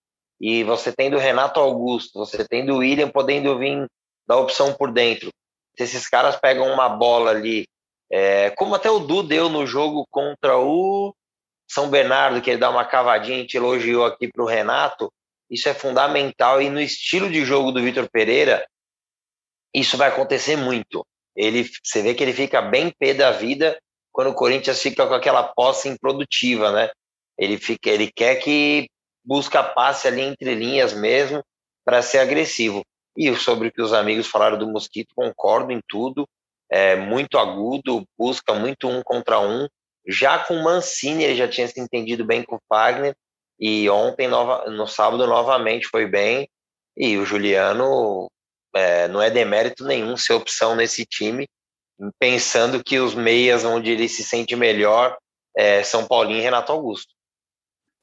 E você tem do Renato Augusto, você tem do William podendo vir da opção por dentro. Se esses caras pegam uma bola ali, é, como até o Du deu no jogo contra o São Bernardo, que ele dá uma cavadinha, a gente elogiou aqui para o Renato, isso é fundamental. E no estilo de jogo do Vitor Pereira, isso vai acontecer muito. Ele, você vê que ele fica bem pé da vida quando o Corinthians fica com aquela posse improdutiva, né? Ele, fica, ele quer que busca passe ali entre linhas mesmo para ser agressivo. E sobre o que os amigos falaram do Mosquito, concordo em tudo. É muito agudo, busca muito um contra um. Já com o Mancini, ele já tinha se entendido bem com o Fagner. E ontem, nova, no sábado, novamente foi bem. E o Juliano é, não é demérito nenhum ser opção nesse time, pensando que os meias onde ele se sente melhor é São Paulinho e Renato Augusto.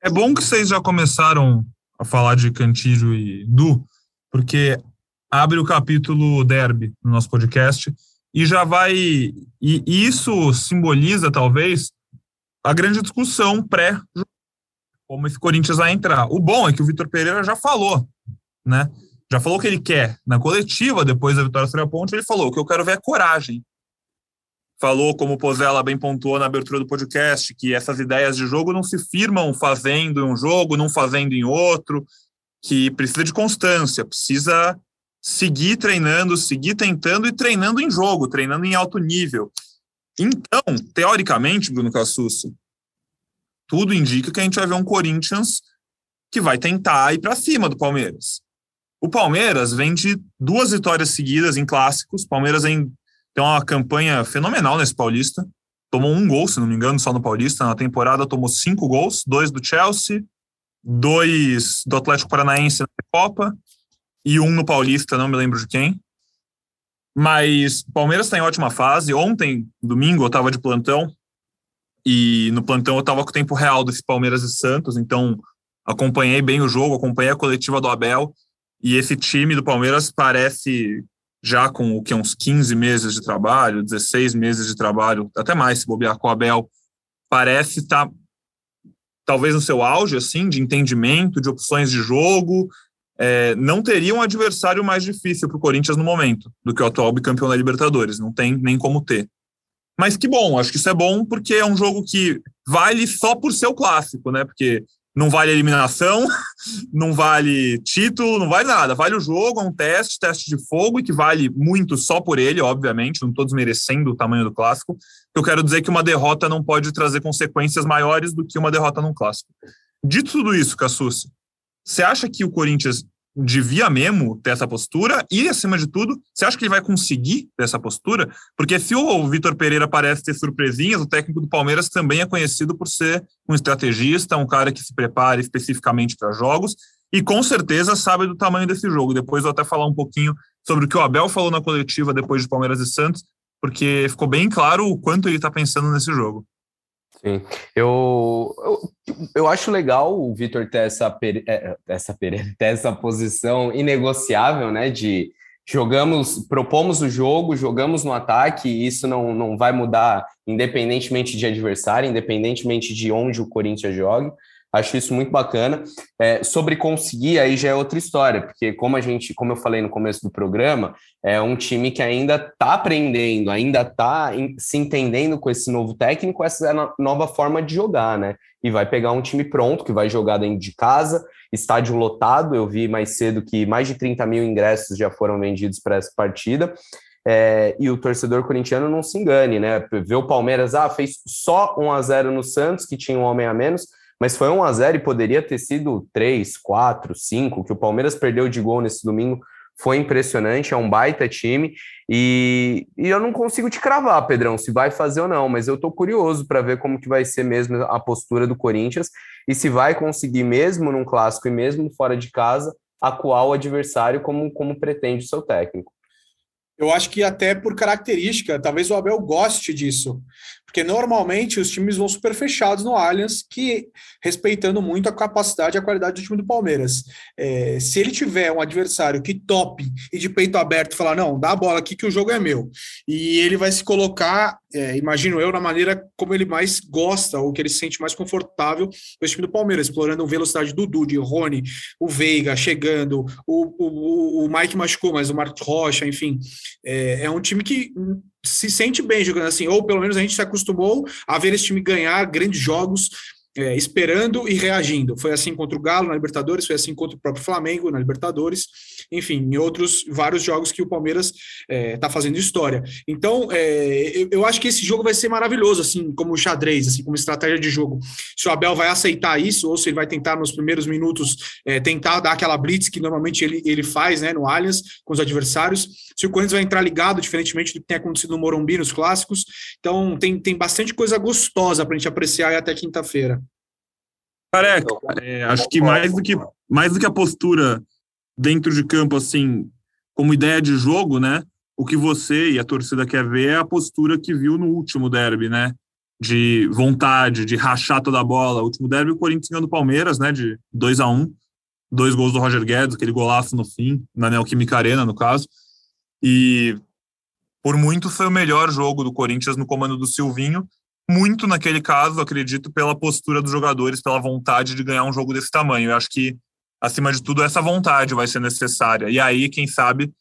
É bom que vocês já começaram a falar de Cantillo e Du, porque abre o capítulo derby no nosso podcast e já vai. E, isso simboliza, talvez, a grande discussão pré como esse Corinthians vai entrar. O bom é que o Vitor Pereira já falou, né? Já falou o que ele quer. Na coletiva, depois da vitória sobre a Ponte, ele falou: que eu quero ver é coragem falou, como o Pozella bem pontuou na abertura do podcast, que essas ideias de jogo não se firmam fazendo em um jogo, não fazendo em outro, que precisa de constância, precisa seguir treinando, seguir tentando e treinando em jogo, treinando em alto nível. Então, teoricamente, Bruno Cassucci, tudo indica que a gente vai ver um Corinthians que vai tentar ir para cima do Palmeiras. O Palmeiras vem de duas vitórias seguidas em clássicos. Palmeiras em tem uma campanha fenomenal nesse Paulista. Tomou um gol, se não me engano, só no Paulista. Na temporada tomou cinco gols, dois do Chelsea, dois do Atlético Paranaense na Copa e um no Paulista, não me lembro de quem. Mas o Palmeiras está em ótima fase. Ontem, domingo, eu estava de plantão e no plantão eu estava com o tempo real desse Palmeiras e Santos, então acompanhei bem o jogo, acompanhei a coletiva do Abel e esse time do Palmeiras parece já com o que uns 15 meses de trabalho, 16 meses de trabalho, até mais se bobear com o Abel, parece estar tá, talvez no seu auge assim de entendimento, de opções de jogo, é, não teria um adversário mais difícil para o Corinthians no momento do que o atual bicampeão da Libertadores. Não tem nem como ter. Mas que bom, acho que isso é bom porque é um jogo que vale só por ser o clássico, né? Porque não vale eliminação, (laughs) não vale título, não vale nada. Vale o jogo, é um teste, teste de fogo, e que vale muito só por ele, obviamente, não estou desmerecendo o tamanho do clássico. Eu quero dizer que uma derrota não pode trazer consequências maiores do que uma derrota num clássico. Dito tudo isso, Cassucci, você acha que o Corinthians devia mesmo ter essa postura? E, acima de tudo, você acha que ele vai conseguir ter essa postura? Porque se o Vitor Pereira parece ter surpresinhas, o técnico do Palmeiras também é conhecido por ser um estrategista, um cara que se prepara especificamente para jogos e com certeza sabe do tamanho desse jogo. Depois eu até falar um pouquinho sobre o que o Abel falou na coletiva depois de Palmeiras e Santos, porque ficou bem claro o quanto ele está pensando nesse jogo. Sim, eu, eu, eu acho legal o Vitor ter essa, é, essa, (laughs) ter essa posição inegociável, né? De jogamos, propomos o jogo, jogamos no ataque, e isso não, não vai mudar independentemente de adversário, independentemente de onde o Corinthians jogue. Acho isso muito bacana. É, sobre conseguir, aí já é outra história, porque como a gente, como eu falei no começo do programa, é um time que ainda está aprendendo, ainda está se entendendo com esse novo técnico, essa é nova forma de jogar, né? E vai pegar um time pronto, que vai jogar dentro de casa, estádio lotado. Eu vi mais cedo que mais de 30 mil ingressos já foram vendidos para essa partida. É, e o torcedor corintiano não se engane, né? Ver o Palmeiras, ah, fez só 1 a 0 no Santos, que tinha um homem a menos, mas foi 1 a 0 e poderia ter sido 3, 4, 5, que o Palmeiras perdeu de gol nesse domingo. Foi impressionante, é um baita time. E, e eu não consigo te cravar, Pedrão, se vai fazer ou não, mas eu estou curioso para ver como que vai ser mesmo a postura do Corinthians e se vai conseguir, mesmo num clássico e mesmo fora de casa, acuar o adversário como, como pretende o seu técnico. Eu acho que até por característica, talvez o Abel goste disso. Porque normalmente os times vão super fechados no Allianz, que respeitando muito a capacidade e a qualidade do time do Palmeiras. É, se ele tiver um adversário que tope e de peito aberto falar, não, dá a bola aqui que o jogo é meu. E ele vai se colocar, é, imagino eu, na maneira como ele mais gosta, ou que ele se sente mais confortável com esse time do Palmeiras, explorando a velocidade do Dudu, de Rony, o Veiga chegando, o, o, o Mike machucou, mas o Marcos Rocha, enfim. É, é um time que se sente bem jogando assim, ou pelo menos a gente se acostumou a ver esse time ganhar grandes jogos é, esperando e reagindo. Foi assim contra o Galo na Libertadores, foi assim contra o próprio Flamengo na Libertadores, enfim, em outros vários jogos que o Palmeiras está é, tá fazendo história. Então, é, eu, eu, acho que esse jogo vai ser maravilhoso, assim, como xadrez, assim, como estratégia de jogo. Se o Abel vai aceitar isso, ou se ele vai tentar nos primeiros minutos é, tentar dar aquela blitz que normalmente ele, ele faz né, no Allianz com os adversários, se o Corinthians vai entrar ligado, diferentemente do que tem acontecido no Morumbi, nos clássicos. Então, tem, tem bastante coisa gostosa para a gente apreciar até quinta-feira. Careca, é, acho que mais do que mais do que a postura dentro de campo, assim, como ideia de jogo, né? O que você e a torcida quer ver é a postura que viu no último derby, né? De vontade, de rachar toda a bola. O último derby, o Corinthians ganhou do Palmeiras, né? De 2 a 1 um, Dois gols do Roger Guedes, aquele golaço no fim, na Neoquímica Arena, no caso. E por muito foi o melhor jogo do Corinthians no comando do Silvinho muito naquele caso, acredito, pela postura dos jogadores, pela vontade de ganhar um jogo desse tamanho. Eu acho que, acima de tudo, essa vontade vai ser necessária. E aí, quem sabe,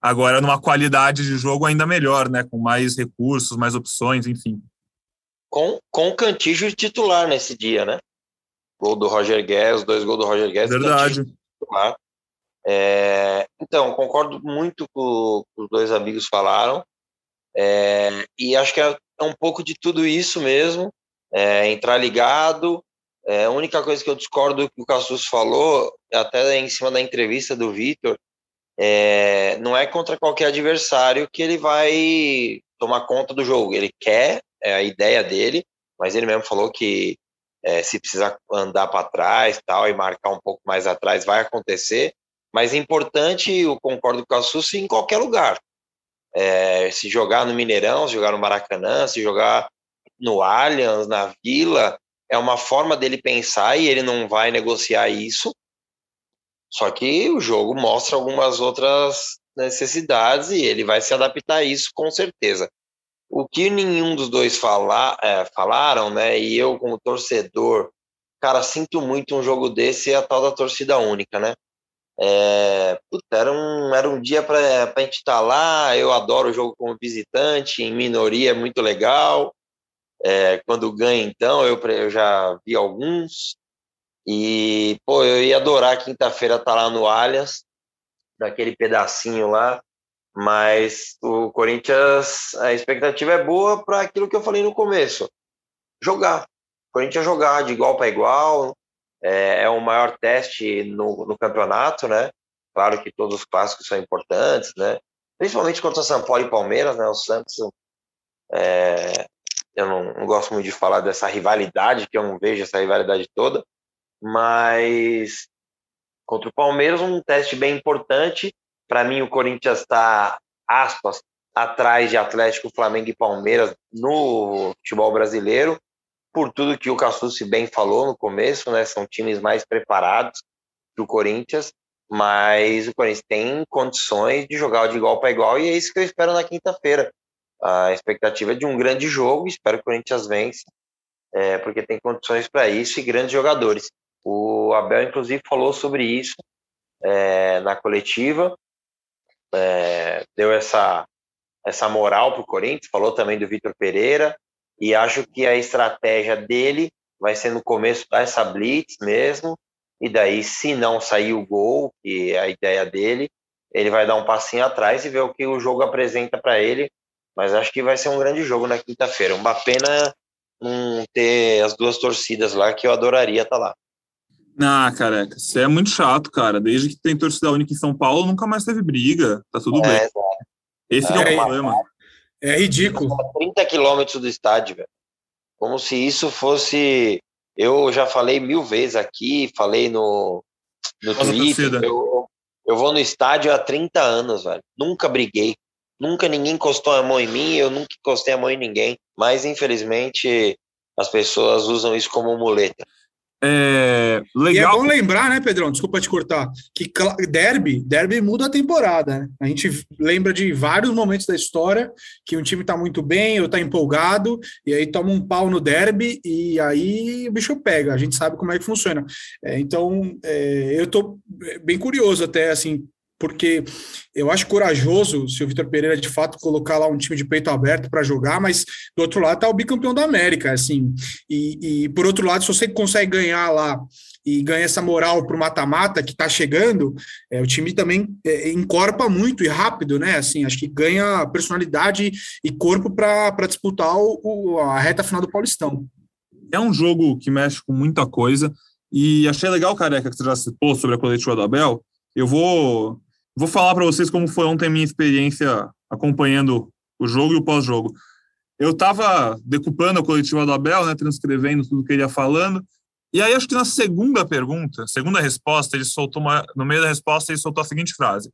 agora numa qualidade de jogo ainda melhor, né? Com mais recursos, mais opções, enfim. Com, com o Cantígio titular nesse dia, né? Gol do Roger Guedes, dois gols do Roger Guedes. Verdade. É, então, concordo muito com o que os dois amigos falaram. É, e acho que é é um pouco de tudo isso mesmo, é, entrar ligado. É, a única coisa que eu discordo do que o Cassus falou, até em cima da entrevista do Vitor, é, não é contra qualquer adversário que ele vai tomar conta do jogo. Ele quer, é a ideia dele, mas ele mesmo falou que é, se precisar andar para trás tal e marcar um pouco mais atrás, vai acontecer. Mas é importante, eu concordo com a Sussi, em qualquer lugar. É, se jogar no Mineirão, se jogar no Maracanã, se jogar no Allianz, na Vila, é uma forma dele pensar e ele não vai negociar isso só que o jogo mostra algumas outras necessidades e ele vai se adaptar a isso com certeza. O que nenhum dos dois é, falaram, né? E eu, como torcedor, cara, sinto muito um jogo desse e a tal da torcida única, né? É, era, um, era um dia para a gente estar tá lá. Eu adoro o jogo como visitante, em minoria é muito legal. É, quando ganha, então, eu, eu já vi alguns. E, pô, eu ia adorar quinta-feira estar tá lá no Allianz, naquele pedacinho lá, mas o Corinthians, a expectativa é boa para aquilo que eu falei no começo: jogar. O Corinthians jogar de igual para igual, é, é, o maior teste no, no campeonato, né? Claro que todos os clássicos são importantes, né? Principalmente contra São Paulo e Palmeiras, né? O Santos, é, eu não, não gosto muito de falar dessa rivalidade, que eu não vejo essa rivalidade toda, mas contra o Palmeiras, um teste bem importante. Para mim, o Corinthians está, aspas, atrás de Atlético, Flamengo e Palmeiras no futebol brasileiro, por tudo que o Cassucci bem falou no começo, né? São times mais preparados que o Corinthians, mas o Corinthians tem condições de jogar de igual para igual e é isso que eu espero na quinta-feira. A expectativa é de um grande jogo, espero que o Corinthians vença, é, porque tem condições para isso e grandes jogadores. O Abel, inclusive, falou sobre isso é, na coletiva, é, deu essa, essa moral para o Corinthians, falou também do Vitor Pereira, e acho que a estratégia dele vai ser no começo dar essa blitz mesmo, e daí, se não sair o gol, que é a ideia dele, ele vai dar um passinho atrás e ver o que o jogo apresenta para ele. Mas acho que vai ser um grande jogo na quinta-feira. Uma pena não ter as duas torcidas lá, que eu adoraria estar tá lá. Ah, careca, isso é muito chato, cara. Desde que tem torcida única em São Paulo, nunca mais teve briga. Tá tudo é, bem. É. Esse é, é o problema. É ridículo. 30 quilômetros do estádio, velho. Como se isso fosse. Eu já falei mil vezes aqui, falei no, no Twitter. Eu, eu vou no estádio há 30 anos, velho. Nunca briguei. Nunca ninguém encostou a mão em mim, eu nunca encostei a mão em ninguém. Mas, infelizmente, as pessoas usam isso como muleta. É, legal. E é bom lembrar, né, Pedrão? Desculpa te cortar, que derby, derby muda a temporada, né? A gente lembra de vários momentos da história que um time tá muito bem ou tá empolgado, e aí toma um pau no derby e aí o bicho pega. A gente sabe como é que funciona. É, então, é, eu tô bem curioso até, assim, porque eu acho corajoso se o Vitor Pereira de fato colocar lá um time de peito aberto para jogar, mas do outro lado está o bicampeão da América, assim. E, e, por outro lado, se você consegue ganhar lá e ganha essa moral para o mata-mata que está chegando, é, o time também é, encorpa muito e rápido, né? Assim, acho que ganha personalidade e corpo para disputar o, a reta final do Paulistão. É um jogo que mexe com muita coisa. E achei legal, Careca, que você já citou sobre a coletiva do Abel. Eu vou Vou falar para vocês como foi ontem a minha experiência acompanhando o jogo e o pós-jogo. Eu estava decupando a coletiva do Abel, né, transcrevendo tudo que ele ia falando, e aí acho que na segunda pergunta, segunda resposta, ele soltou uma, no meio da resposta ele soltou a seguinte frase: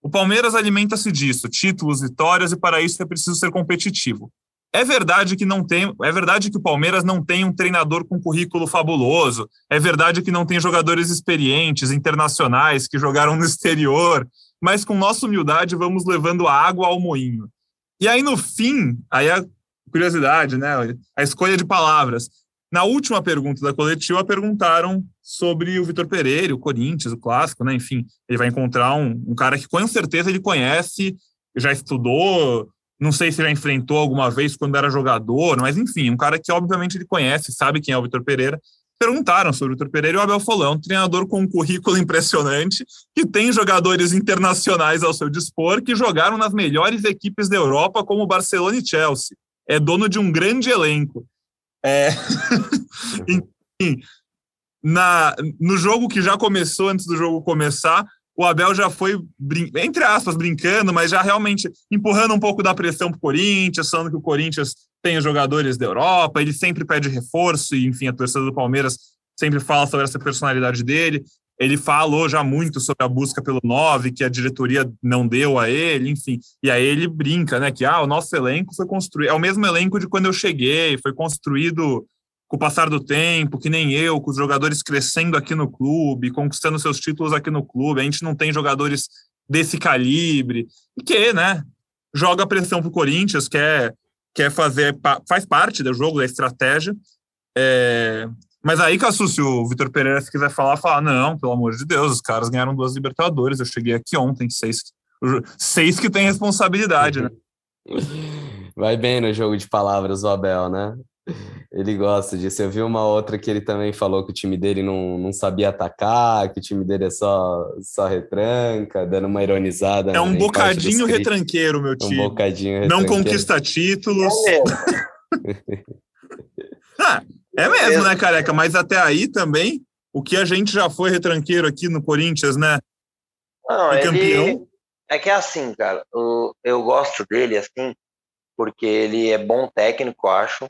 O Palmeiras alimenta-se disso, títulos, vitórias e para isso é preciso ser competitivo. É verdade que não tem, é verdade que o Palmeiras não tem um treinador com currículo fabuloso. É verdade que não tem jogadores experientes, internacionais que jogaram no exterior, mas com nossa humildade vamos levando a água ao moinho. E aí no fim, aí a curiosidade, né, a escolha de palavras. Na última pergunta da coletiva perguntaram sobre o Vitor Pereira, o Corinthians, o clássico, né? Enfim, ele vai encontrar um, um cara que com certeza ele conhece, já estudou, não sei se já enfrentou alguma vez quando era jogador, mas enfim, um cara que obviamente ele conhece, sabe quem é o Vitor Pereira. Perguntaram sobre o Vitor Pereira e o Abel falou: é um treinador com um currículo (laughs) impressionante, que tem jogadores internacionais ao seu dispor, que jogaram nas melhores equipes da Europa, como Barcelona e Chelsea. É dono de um grande elenco. É... (laughs) enfim, na, no jogo que já começou, antes do jogo começar, o Abel já foi, entre aspas, brincando, mas já realmente empurrando um pouco da pressão para o Corinthians, falando que o Corinthians tem os jogadores da Europa, ele sempre pede reforço, e enfim, a torcida do Palmeiras sempre fala sobre essa personalidade dele. Ele falou já muito sobre a busca pelo 9, que a diretoria não deu a ele, enfim. E aí ele brinca, né? Que ah, o nosso elenco foi construído. É o mesmo elenco de quando eu cheguei, foi construído com o passar do tempo, que nem eu, com os jogadores crescendo aqui no clube, conquistando seus títulos aqui no clube. A gente não tem jogadores desse calibre. E que, né? Joga pressão pro Corinthians, quer, quer fazer, faz parte do jogo, da estratégia. É, mas aí, Cassu, se o Vitor Pereira se quiser falar, fala, não, pelo amor de Deus, os caras ganharam duas Libertadores, eu cheguei aqui ontem, seis, seis que tem responsabilidade, né? (laughs) Vai bem no jogo de palavras o Abel, né? Ele gosta disso. Eu vi uma outra que ele também falou que o time dele não, não sabia atacar, que o time dele é só, só retranca, dando uma ironizada. É um bocadinho retranqueiro, meu time. Um bocadinho retranqueiro. Não conquista títulos. É (laughs) ah, é mesmo, né, careca? Mas até aí também, o que a gente já foi retranqueiro aqui no Corinthians, né? Não, ele... campeão. É que é assim, cara. Eu, eu gosto dele, assim, porque ele é bom técnico, acho.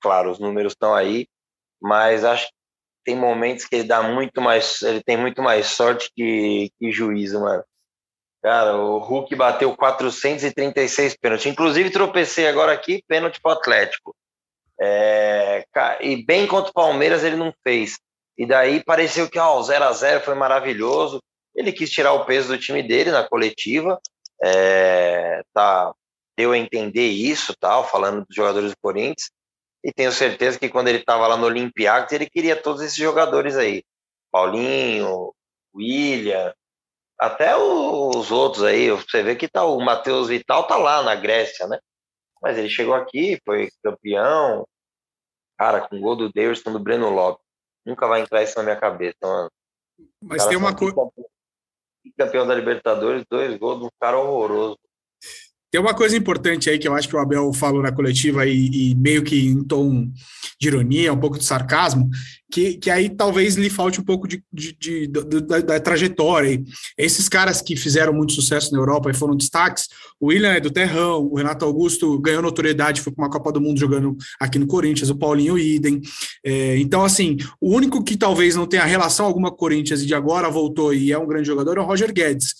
Claro, os números estão aí, mas acho que tem momentos que ele dá muito mais. Ele tem muito mais sorte que, que juízo, mano. Cara, o Hulk bateu 436 pênaltis. Inclusive, tropecei agora aqui, pênalti pro Atlético. É, e bem contra o Palmeiras ele não fez. E daí pareceu que o 0 a 0 foi maravilhoso. Ele quis tirar o peso do time dele na coletiva. É, tá, deu a entender isso, tal, falando dos jogadores do Corinthians. E tenho certeza que quando ele estava lá no Olympiacos, ele queria todos esses jogadores aí. Paulinho, William, até os outros aí. Você vê que tá, o Matheus Vital tá lá na Grécia, né? Mas ele chegou aqui, foi campeão, cara, com gol do Davidson do Breno Lopes. Nunca vai entrar isso na minha cabeça, mano. Mas tem uma coisa. Campeão da Libertadores, dois gols de um cara horroroso. Tem uma coisa importante aí que eu acho que o Abel falou na coletiva e, e meio que em tom de ironia, um pouco de sarcasmo, que, que aí talvez lhe falte um pouco de, de, de, de da, da, trajetória. Esses caras que fizeram muito sucesso na Europa e foram destaques, o William é do Terrão, o Renato Augusto ganhou notoriedade, foi para uma Copa do Mundo jogando aqui no Corinthians, o Paulinho Idem. É, então, assim, o único que talvez não tenha relação alguma com o Corinthians e de agora voltou e é um grande jogador é o Roger Guedes.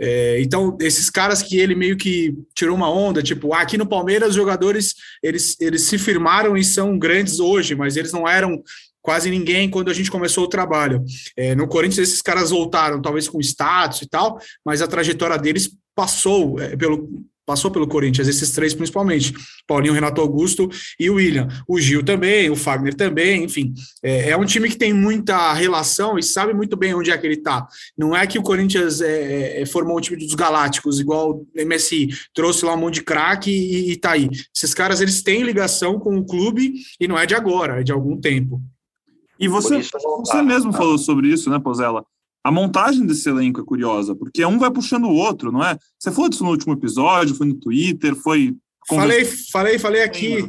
É, então, esses caras que ele meio que tirou uma onda, tipo, aqui no Palmeiras os jogadores eles, eles se firmaram e são grandes hoje, mas eles não eram quase ninguém quando a gente começou o trabalho. É, no Corinthians, esses caras voltaram, talvez com status e tal, mas a trajetória deles passou é, pelo, passou pelo Corinthians, esses três principalmente, Paulinho, Renato Augusto e o William. O Gil também, o Fagner também, enfim. É, é um time que tem muita relação e sabe muito bem onde é que ele está. Não é que o Corinthians é, é, formou um time dos Galácticos, igual o MSI, trouxe lá um monte de craque e, e tá aí. Esses caras, eles têm ligação com o clube e não é de agora, é de algum tempo. E você, você mesmo falou sobre isso, né, Pozella? A montagem desse elenco é curiosa, porque um vai puxando o outro, não é? Você falou disso no último episódio, foi no Twitter, foi. Falei, falei, falei aqui.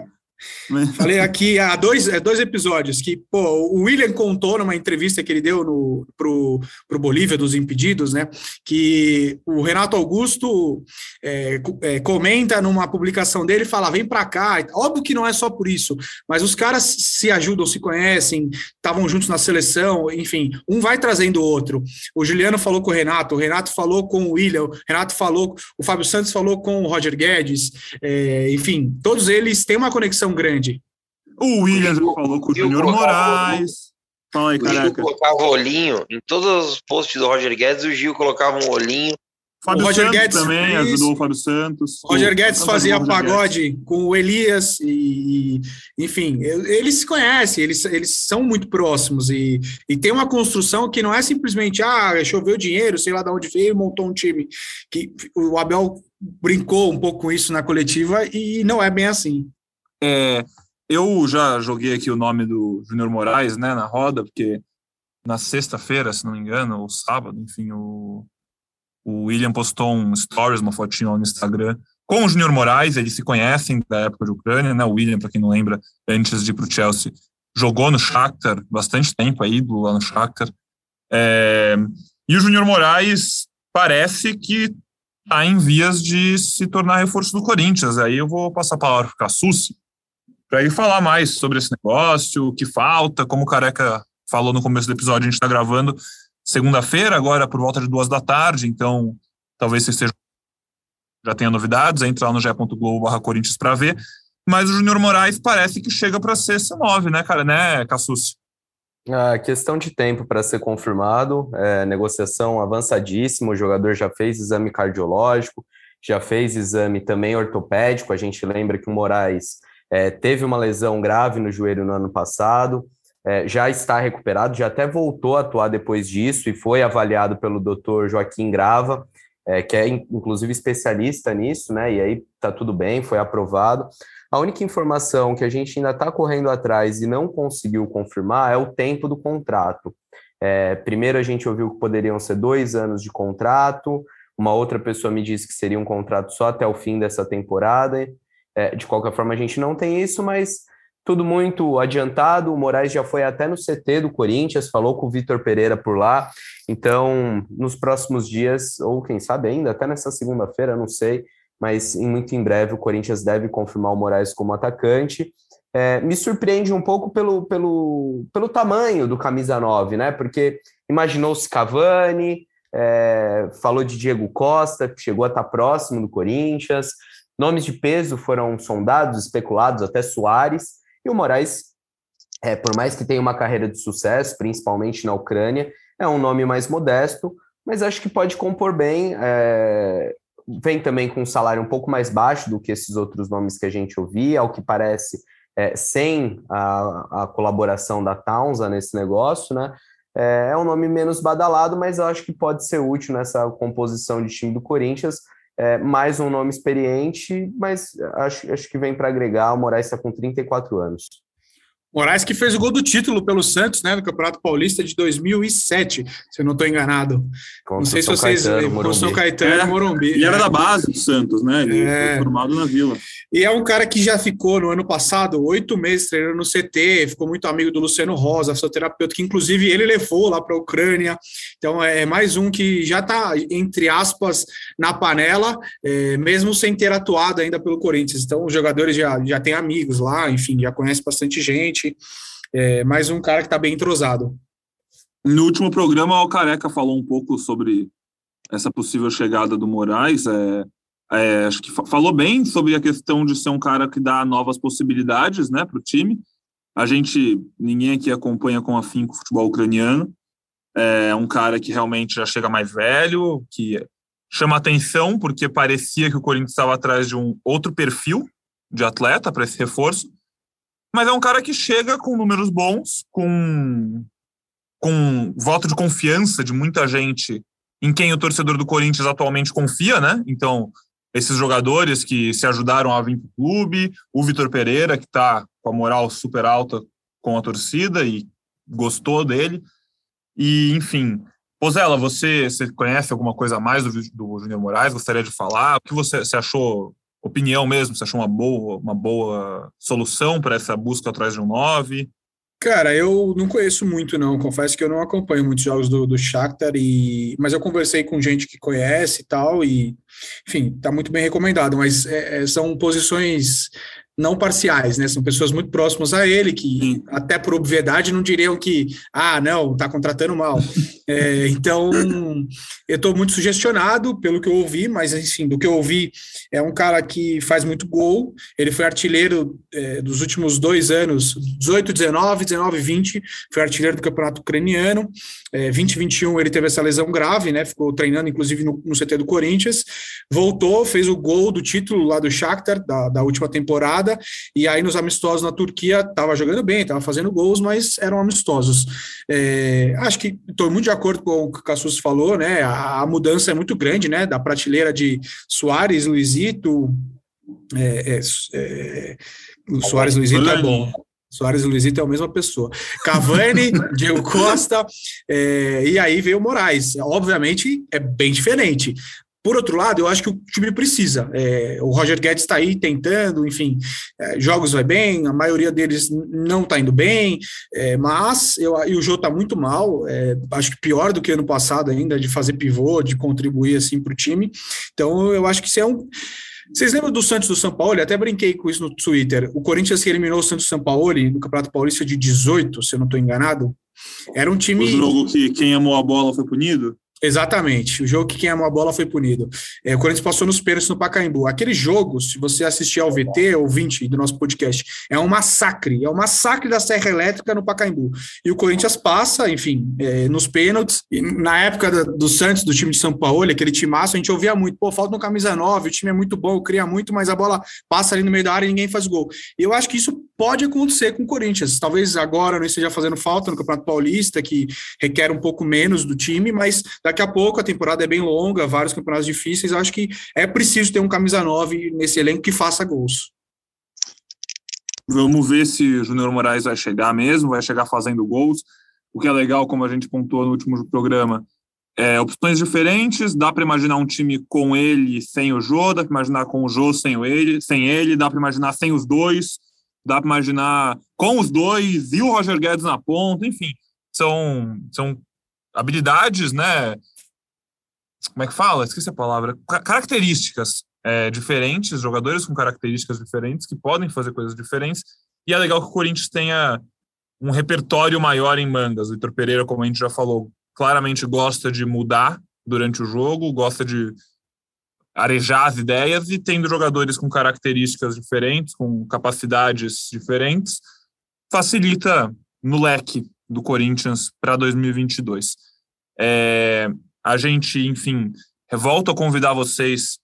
Falei aqui há dois, é, dois episódios que pô, o William contou numa entrevista que ele deu no, pro, pro Bolívia dos Impedidos, né? Que o Renato Augusto é, é, comenta numa publicação dele fala: vem para cá. Óbvio que não é só por isso, mas os caras se ajudam, se conhecem, estavam juntos na seleção, enfim, um vai trazendo o outro. O Juliano falou com o Renato, o Renato falou com o William, o Renato falou, o Fábio Santos falou com o Roger Guedes, é, enfim, todos eles têm uma conexão tão grande. O Williams o falou com o Júnior Moraes. Fala aí, o Gil colocava o olhinho, em todos os posts do Roger Guedes, o Gil colocava um olhinho. Fábio o Roger Santos Guedes também isso. ajudou o Fábio Santos. Roger Guedes fazia pagode Guedes. com o Elias e, enfim, eles se conhecem, eles, eles são muito próximos e, e tem uma construção que não é simplesmente, ah, choveu dinheiro, sei lá de onde veio montou um time. Que o Abel brincou um pouco com isso na coletiva e não é bem assim. É, eu já joguei aqui o nome do Júnior Moraes né, na roda, porque na sexta-feira, se não me engano, ou sábado, enfim, o, o William postou um stories, uma fotinho no Instagram, com o Júnior Moraes, eles se conhecem da época de Ucrânia, né? O William, para quem não lembra, antes de ir para o Chelsea, jogou no Shakhtar bastante tempo, aí, lá no Shakhtar. É, E o Júnior Moraes parece que está em vias de se tornar reforço do Corinthians. Aí eu vou passar a palavra para o Cassucci para ele falar mais sobre esse negócio, o que falta, como o Careca falou no começo do episódio, a gente está gravando segunda-feira, agora por volta de duas da tarde, então talvez você esteja, já tenha novidades, entre lá no ge.globo barra Corinthians para ver, mas o Júnior Moraes parece que chega para ser C9, né, cara, né, Cassucci? A questão de tempo para ser confirmado, é, negociação avançadíssima, o jogador já fez exame cardiológico, já fez exame também ortopédico, a gente lembra que o Moraes é, teve uma lesão grave no joelho no ano passado, é, já está recuperado, já até voltou a atuar depois disso e foi avaliado pelo doutor Joaquim Grava, é, que é inclusive especialista nisso, né? E aí tá tudo bem, foi aprovado. A única informação que a gente ainda está correndo atrás e não conseguiu confirmar é o tempo do contrato. É, primeiro a gente ouviu que poderiam ser dois anos de contrato, uma outra pessoa me disse que seria um contrato só até o fim dessa temporada. É, de qualquer forma, a gente não tem isso, mas tudo muito adiantado. O Moraes já foi até no CT do Corinthians, falou com o Vitor Pereira por lá. Então, nos próximos dias, ou quem sabe ainda, até nessa segunda-feira, não sei, mas muito em breve o Corinthians deve confirmar o Moraes como atacante. É, me surpreende um pouco pelo, pelo, pelo tamanho do camisa 9, né? Porque imaginou-se Cavani, é, falou de Diego Costa, que chegou a estar próximo do Corinthians. Nomes de peso foram sondados, especulados, até Soares. E o Moraes, é, por mais que tenha uma carreira de sucesso, principalmente na Ucrânia, é um nome mais modesto, mas acho que pode compor bem. É, vem também com um salário um pouco mais baixo do que esses outros nomes que a gente ouvia, ao que parece, é, sem a, a, colaboração da Taunsa nesse negócio, né? É, é um nome menos badalado, mas eu acho que pode ser útil nessa composição de time do Corinthians é, mais um nome experiente, mas acho, acho que vem para agregar. O Moraes está com 34 anos. Moraes que fez o gol do título pelo Santos, né, no Campeonato Paulista de 2007, se eu não estou enganado. não sei se vocês com São Caetano, é, Morumbi. E era da base do Santos, né? Ele é. foi formado na Vila. E é um cara que já ficou no ano passado oito meses treinando no CT, ficou muito amigo do Luciano Rosa, fisioterapeuta, que inclusive ele levou lá para a Ucrânia. Então é, é mais um que já está, entre aspas, na panela, é, mesmo sem ter atuado ainda pelo Corinthians. Então os jogadores já, já têm amigos lá, enfim, já conhecem bastante gente É, mais um cara que está bem entrosado. No último programa, o Careca falou um pouco sobre essa possível chegada do Moraes. É, é, acho que falou bem sobre a questão de ser um cara que dá novas possibilidades né, para o time. A gente, ninguém aqui acompanha com afinco o futebol ucraniano. É um cara que realmente já chega mais velho, que chama atenção porque parecia que o Corinthians estava atrás de um outro perfil de atleta para esse reforço. Mas é um cara que chega com números bons, com, com voto de confiança de muita gente em quem o torcedor do Corinthians atualmente confia, né? Então, esses jogadores que se ajudaram a vir para o clube, o Vitor Pereira, que está com a moral super alta com a torcida e gostou dele. E, enfim, Pozela, você, você conhece alguma coisa a mais do, do Júnior Moraes? Gostaria de falar? O que você, você achou opinião mesmo? Você achou uma boa, uma boa solução para essa busca atrás de um 9? Cara, eu não conheço muito, não. Confesso que eu não acompanho muitos jogos do, do Shakhtar, e... mas eu conversei com gente que conhece e tal, e, enfim, tá muito bem recomendado. Mas é, é são posições não parciais, né? São pessoas muito próximas a ele, que Sim. até por obviedade não diriam que, ah, não, tá contratando mal. (laughs) é, então, eu estou muito sugestionado pelo que eu ouvi, mas enfim, do que eu ouvi, é um cara que faz muito gol. Ele foi artilheiro é, dos últimos dois anos, 18, 19, 19, 20, foi artilheiro do campeonato ucraniano. É, 20, 21 ele teve essa lesão grave, né? Ficou treinando, inclusive, no, no CT do Corinthians. Voltou, fez o gol do título lá do Shakhtar, da, da última temporada temporada, e aí nos amistosos na Turquia estava jogando bem, estava fazendo gols, mas eram amistosos. É, acho que estou muito de acordo com o que o Cassus falou, né? A, a, mudança é muito grande, né? Da prateleira de Soares, Luizito. É, é, é o Soares Luizito é bom. Soares e Luizito é a mesma pessoa. Cavani, (laughs) Diego Costa, é, e aí veio o Moraes. Obviamente é bem diferente. Por outro lado, eu acho que o time precisa. É, o Roger Guedes está aí tentando, enfim, é, jogos vai bem, a maioria deles não está indo bem, é, mas eu, e o Jô está muito mal, é, acho que pior do que ano passado ainda, de fazer pivô, de contribuir assim para o time. Então, eu acho que isso é um. Vocês lembram do Santos do São Paulo? Eu até brinquei com isso no Twitter. O Corinthians que eliminou o Santos do São Paulo no Campeonato Paulista de 18, se eu não estou enganado. Era um time. O jogo que quem amou a bola foi punido? Exatamente. O jogo que quem amou a bola foi punido. É, o Corinthians passou nos pênaltis no Pacaembu. Aquele jogo, se você assistir ao VT ou 20 do nosso podcast, é um massacre. É um massacre da Serra Elétrica no Pacaembu. E o Corinthians passa, enfim, é, nos pênaltis. E na época do, Santos, do time de São Paulo, aquele timaço, a gente ouvia muito. Pô, falta no camisa 9, o time é muito bom, cria muito, mas a bola passa ali no meio da área e ninguém faz gol. Eu acho que isso pode acontecer com o Corinthians. Talvez agora não esteja fazendo falta no Campeonato Paulista, que requer um pouco menos do time, mas Daqui a pouco a temporada é bem longa, vários campeonatos difíceis. Acho que é preciso ter um camisa 9 nesse elenco que faça gols. Vamos ver se o Júnior Moraes vai chegar mesmo, vai chegar fazendo gols. O que é legal, como a gente pontuou no último programa, é, opções diferentes. Dá para imaginar um time com ele sem o Jô, dá para imaginar com o Jô sem, ele, sem ele, dá para imaginar sem os dois, dá para imaginar com os dois e o Roger Guedes na ponta, enfim. São, são habilidades, né? Como é que fala? Esqueci a palavra. Características é, diferentes, jogadores com características diferentes que podem fazer coisas diferentes. E é legal que o Corinthians tenha um repertório maior em mangas. O Vitor Pereira, como a gente já falou, claramente gosta de mudar durante o jogo, gosta de arejar as ideias e tendo jogadores com características diferentes, com capacidades diferentes, facilita no leque do Corinthians para 2022. É, a gente, enfim, volto a convidar vocês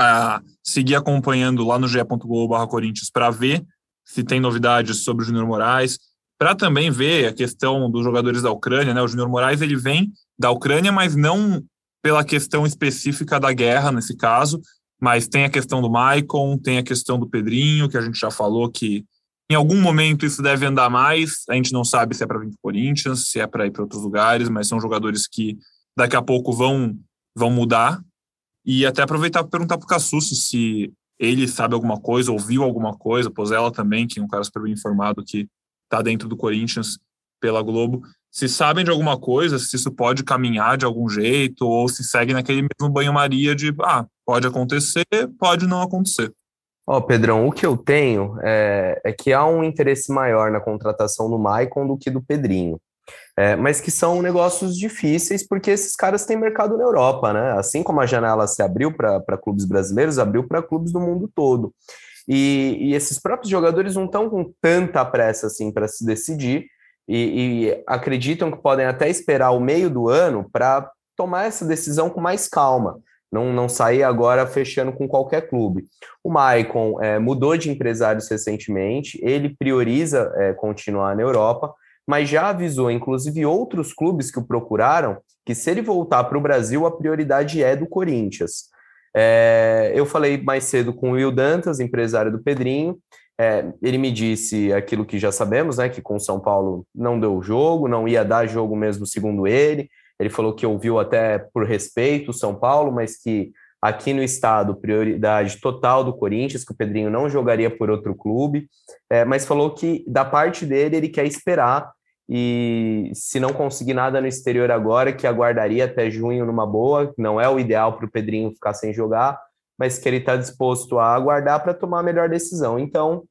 a seguir acompanhando lá no ge.globo Corinthians para ver se tem novidades sobre o Júnior Moraes, para também ver a questão dos jogadores da Ucrânia, né? O Júnior Moraes ele vem da Ucrânia, mas não pela questão específica da guerra nesse caso, mas tem a questão do Maicon, tem a questão do Pedrinho, que a gente já falou que em algum momento isso deve andar mais. A gente não sabe se é para vir para o Corinthians, se é para ir para outros lugares, mas são jogadores que daqui a pouco vão, vão mudar. E até aproveitar para perguntar para o Cassucci se ele sabe alguma coisa, ouviu alguma coisa, Pozella também, que é um cara super bem informado que está dentro do Corinthians pela Globo. Se sabem de alguma coisa, se isso pode caminhar de algum jeito, ou se segue naquele mesmo banho-maria de, ah, pode acontecer, pode não acontecer. Ó, oh, Pedrão, o que eu tenho é, é, que há um interesse maior na contratação do Maicon do que do Pedrinho. É, mas que são negócios difíceis porque esses caras têm mercado na Europa, né? Assim como a janela se abriu para clubes brasileiros, abriu para clubes do mundo todo. E, e, esses próprios jogadores não estão com tanta pressa assim para se decidir e, e acreditam que podem até esperar o meio do ano para tomar essa decisão com mais calma não, não sair agora fechando com qualquer clube. O Maicon é, mudou de empresários recentemente, ele prioriza é, continuar na Europa, mas já avisou, inclusive, outros clubes que o procuraram, que se ele voltar para o Brasil, a prioridade é do Corinthians. É, eu falei mais cedo com o Will Dantas, empresário do Pedrinho, é, ele me disse aquilo que já sabemos, né, que com o São Paulo não deu jogo, não ia dar jogo mesmo, segundo ele, ele falou que ouviu até por respeito o São Paulo, mas que aqui no estado, prioridade total do Corinthians, que o Pedrinho não jogaria por outro clube, é, mas falou que da parte dele ele quer esperar e se não conseguir nada no exterior agora, que aguardaria até junho numa boa, não é o ideal para o Pedrinho ficar sem jogar, mas que ele está disposto a aguardar para tomar a melhor decisão. Então,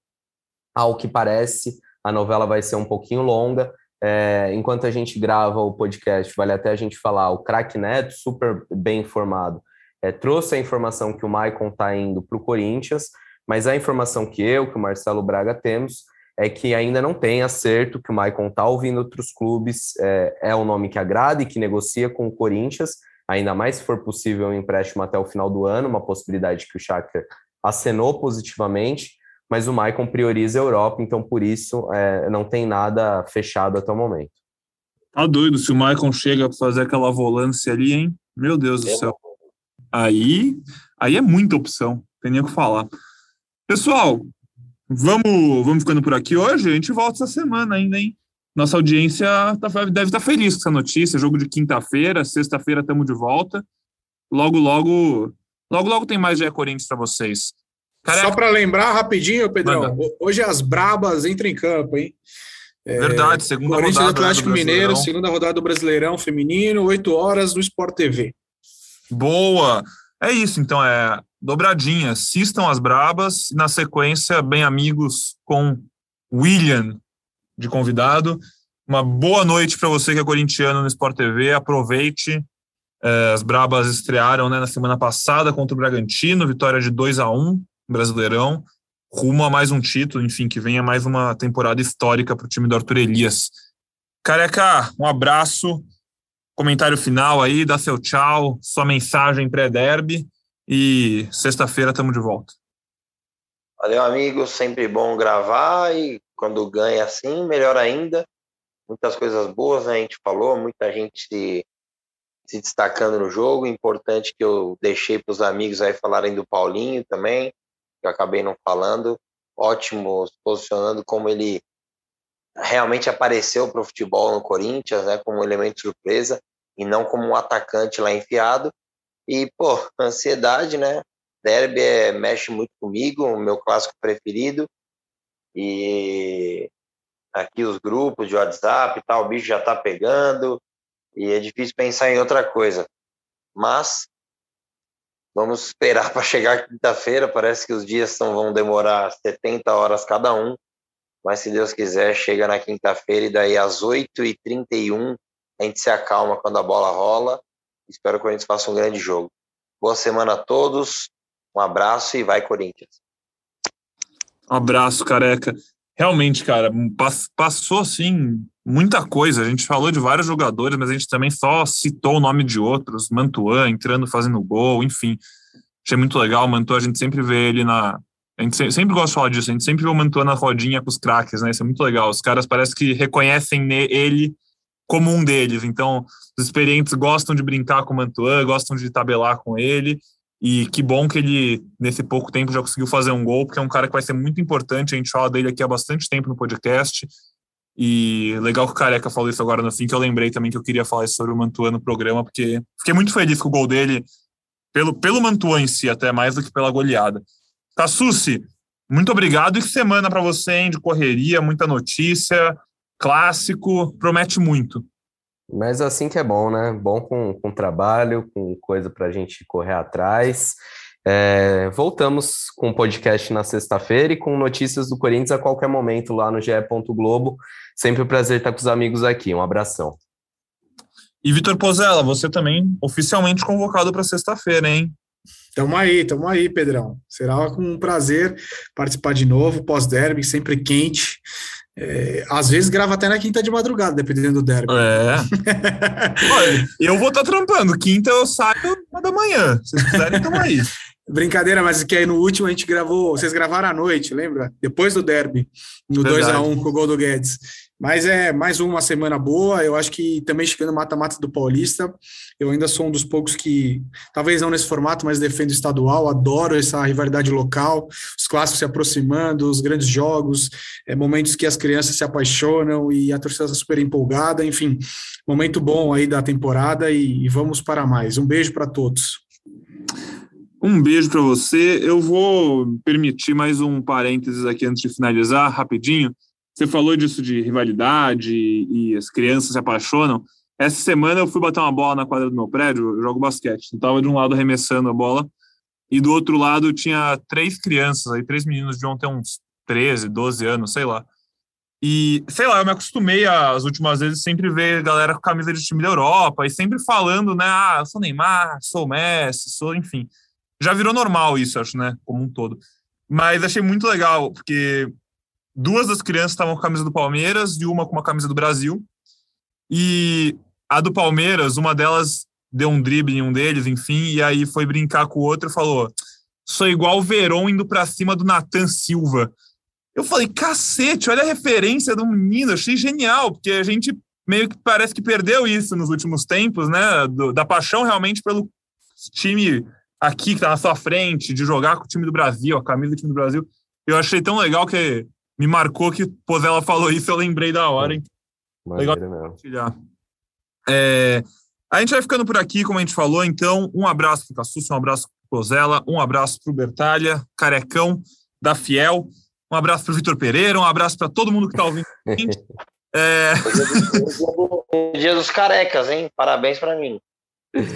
ao que parece, a novela vai ser um pouquinho longa, é, enquanto a gente grava o podcast, vale até a gente falar, o Crack Neto, super bem informado, é, trouxe a informação que o Maicon está indo para o Corinthians, mas a informação que eu, que o Marcelo Braga temos, é que ainda não tem acerto, que o Maicon está ouvindo outros clubes, é, é um nome que agrada e que negocia com o Corinthians, ainda mais se for possível um empréstimo até o final do ano, uma possibilidade que o Shakhtar acenou positivamente, mas o Maicon prioriza a Europa, então por isso é, não tem nada fechado até o momento. Tá doido, se o Maicon chega para fazer aquela volância ali, hein? Meu Deus do é céu. Aí, aí é muita opção, tem nem o que falar. Pessoal, vamos, vamos ficando por aqui hoje. A gente volta essa semana ainda, hein? Nossa audiência tá, deve estar tá feliz com essa notícia. Jogo de quinta-feira, sexta-feira estamos de volta. logo, logo, logo, logo tem mais GE Corinthians para vocês. Careca. Só para lembrar rapidinho, Pedrão, Manda. hoje as brabas entram em campo, hein? É, Verdade, segunda Corinthians rodada. Atlético Mineiro, segunda rodada do Brasileirão Feminino, 8 horas no Sport TV. Boa! É isso, então, é dobradinha. Assistam as brabas, na sequência, bem amigos com William de convidado. Uma boa noite para você que é corintiano no Sport TV. Aproveite. É, as brabas estrearam né, na semana passada contra o Bragantino, vitória de 2 a 1 Brasileirão rumo a mais um título, enfim, que venha mais uma temporada histórica para o time do Arthur Elias. Careca, um abraço, comentário final aí, dá seu tchau, sua mensagem pré-derby e sexta-feira estamos de volta. Valeu, amigo, sempre bom gravar e quando ganha assim, melhor ainda. Muitas coisas boas, né? a gente falou, muita gente se, se destacando no jogo. Importante que eu deixei para os amigos aí falarem do Paulinho também que eu acabei não falando. Ótimo posicionando como ele realmente apareceu para o futebol no Corinthians, né, como um elemento surpresa e não como um atacante lá enfiado. E, pô, ansiedade, né? Derby é, mexe muito comigo, o meu clássico preferido. E aqui os grupos de WhatsApp e tal, o bicho já tá pegando. E é difícil pensar em outra coisa. Mas Vamos esperar para chegar quinta-feira. Parece que os dias são, vão demorar 70 horas cada um. Mas se Deus quiser, chega na quinta-feira e daí às 8h31 a gente se acalma quando a bola rola. Espero que a gente faça um grande jogo. Boa semana a todos. Um abraço e vai, Corinthians. Um abraço, careca. Realmente, cara, passou assim muita coisa. A gente falou de vários jogadores, mas a gente também só citou o nome de outros. Mantuan entrando, fazendo gol, enfim. Achei muito legal. O Mantuan, a gente sempre vê ele na. A gente sempre gosta de falar disso, a gente sempre vê o Mantuan na rodinha com os craques, né? Isso é muito legal. Os caras parece que reconhecem ele como um deles. Então, os experientes gostam de brincar com o Mantuan, gostam de tabelar com ele. E que bom que ele, nesse pouco tempo, já conseguiu fazer um gol, porque é um cara que vai ser muito importante. A gente fala dele aqui há bastante tempo no podcast. E legal que o Careca falou isso agora no fim, que eu lembrei também que eu queria falar sobre o Mantua no programa, porque fiquei muito feliz com o gol dele, pelo, pelo Mantua em si, até mais do que pela goleada. Cassucci, muito obrigado e que semana para você, hein, de correria, muita notícia, clássico, promete muito. Mas assim que é bom, né? Bom com, com trabalho, com coisa para a gente correr atrás. É, voltamos com o podcast na sexta-feira e com notícias do Corinthians a qualquer momento lá no GE. Globo. Sempre um prazer estar com os amigos aqui. Um abração. E Vitor Pozella, você também oficialmente convocado para sexta-feira, hein? Tamo aí, tamo aí, Pedrão. Será com um prazer participar de novo, pós-derby, sempre quente. É, às vezes grava até na quinta de madrugada, dependendo do derby. É. (laughs) Olha, eu vou estar tá trampando. Quinta eu saio uma da manhã. Se vocês quiserem, tamo aí. (laughs) Brincadeira, mas que aí no último a gente gravou, vocês gravaram à noite, lembra? Depois do derby, no 2x1 com o gol do Guedes. Mas é mais uma semana boa. Eu acho que também chegando mata-mata do Paulista. Eu ainda sou um dos poucos que, talvez não nesse formato, mas defendo estadual. Adoro essa rivalidade local, os clássicos se aproximando, os grandes jogos, é, momentos que as crianças se apaixonam e a torcida está super empolgada. Enfim, momento bom aí da temporada e, e vamos para mais. Um beijo para todos. Um beijo para você. Eu vou permitir mais um parênteses aqui antes de finalizar, rapidinho. Você falou disso de rivalidade e as crianças se apaixonam. Essa semana eu fui bater uma bola na quadra do meu prédio, eu jogo basquete. Eu estava de um lado arremessando a bola e do outro lado tinha três crianças, aí três meninos de ontem uns 13, 12 anos, sei lá. E, sei lá, eu me acostumei as últimas vezes sempre ver galera com camisa de time da Europa e sempre falando, né? Ah, eu sou Neymar, sou Messi, sou, enfim já virou normal isso, acho, né? Como um todo. Mas achei muito legal, porque duas das crianças estavam com a camisa do Palmeiras e uma com uma camisa do Brasil. E a do Palmeiras, uma delas deu um drible em um deles, enfim, e aí foi brincar com o outro e falou: sou igual o Verón indo pra cima do Nathan Silva. Eu falei, cacete, olha a referência do menino, achei genial, porque a gente meio que parece que perdeu isso nos últimos tempos, né? Do, da paixão realmente pelo time aqui que está na sua frente, de jogar com o time do Brasil, a camisa do time do Brasil. Eu achei tão legal que me marcou que pois ela falou isso, eu lembrei da hora. Hein? Legal compartilhar. É, A gente vai ficando por aqui, como a gente falou, então, um abraço para o Cassus, um abraço para o Pozella, um abraço para o Bertalha, carecão da Fiel, um abraço para o Vitor Pereira, um abraço para todo mundo que está ouvindo a gente. (laughs) É... Dia dos carecas, hein? Parabéns para mim.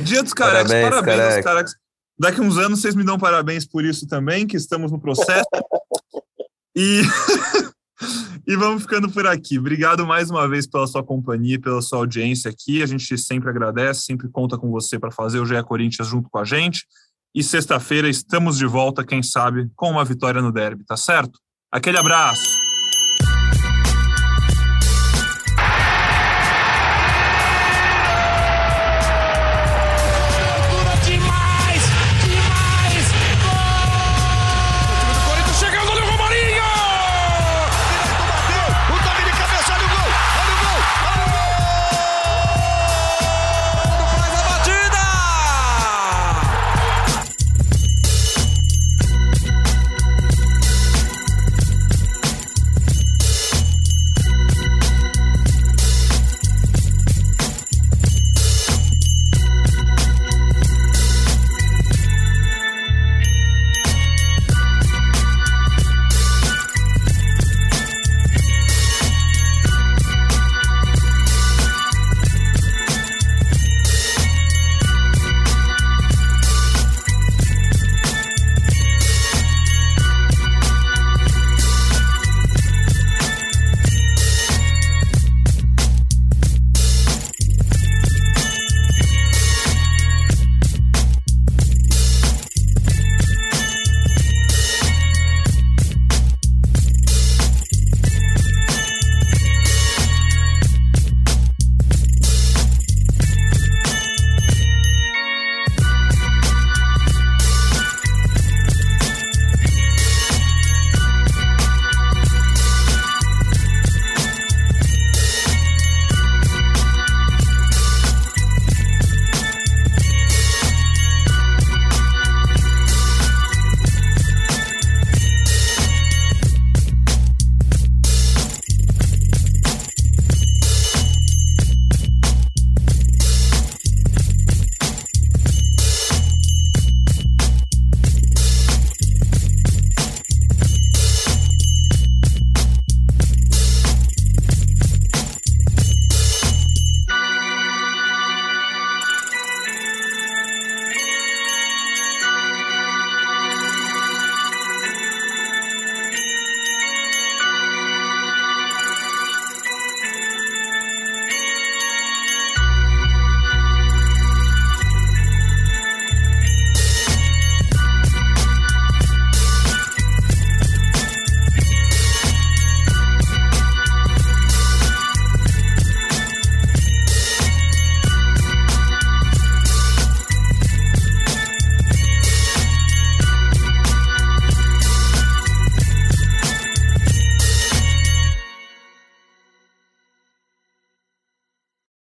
Dia dos carecas, parabéns, parabéns careca. aos carecas. Daqui uns anos vocês me dão parabéns por isso também, que estamos no processo. (laughs) e, (laughs) e vamos ficando por aqui. Obrigado mais uma vez pela sua companhia, pela sua audiência aqui. A gente sempre agradece, sempre conta com você para fazer o GE Corinthians junto com a gente. E sexta-feira estamos de volta, quem sabe, com uma vitória no derby, tá certo? Aquele abraço.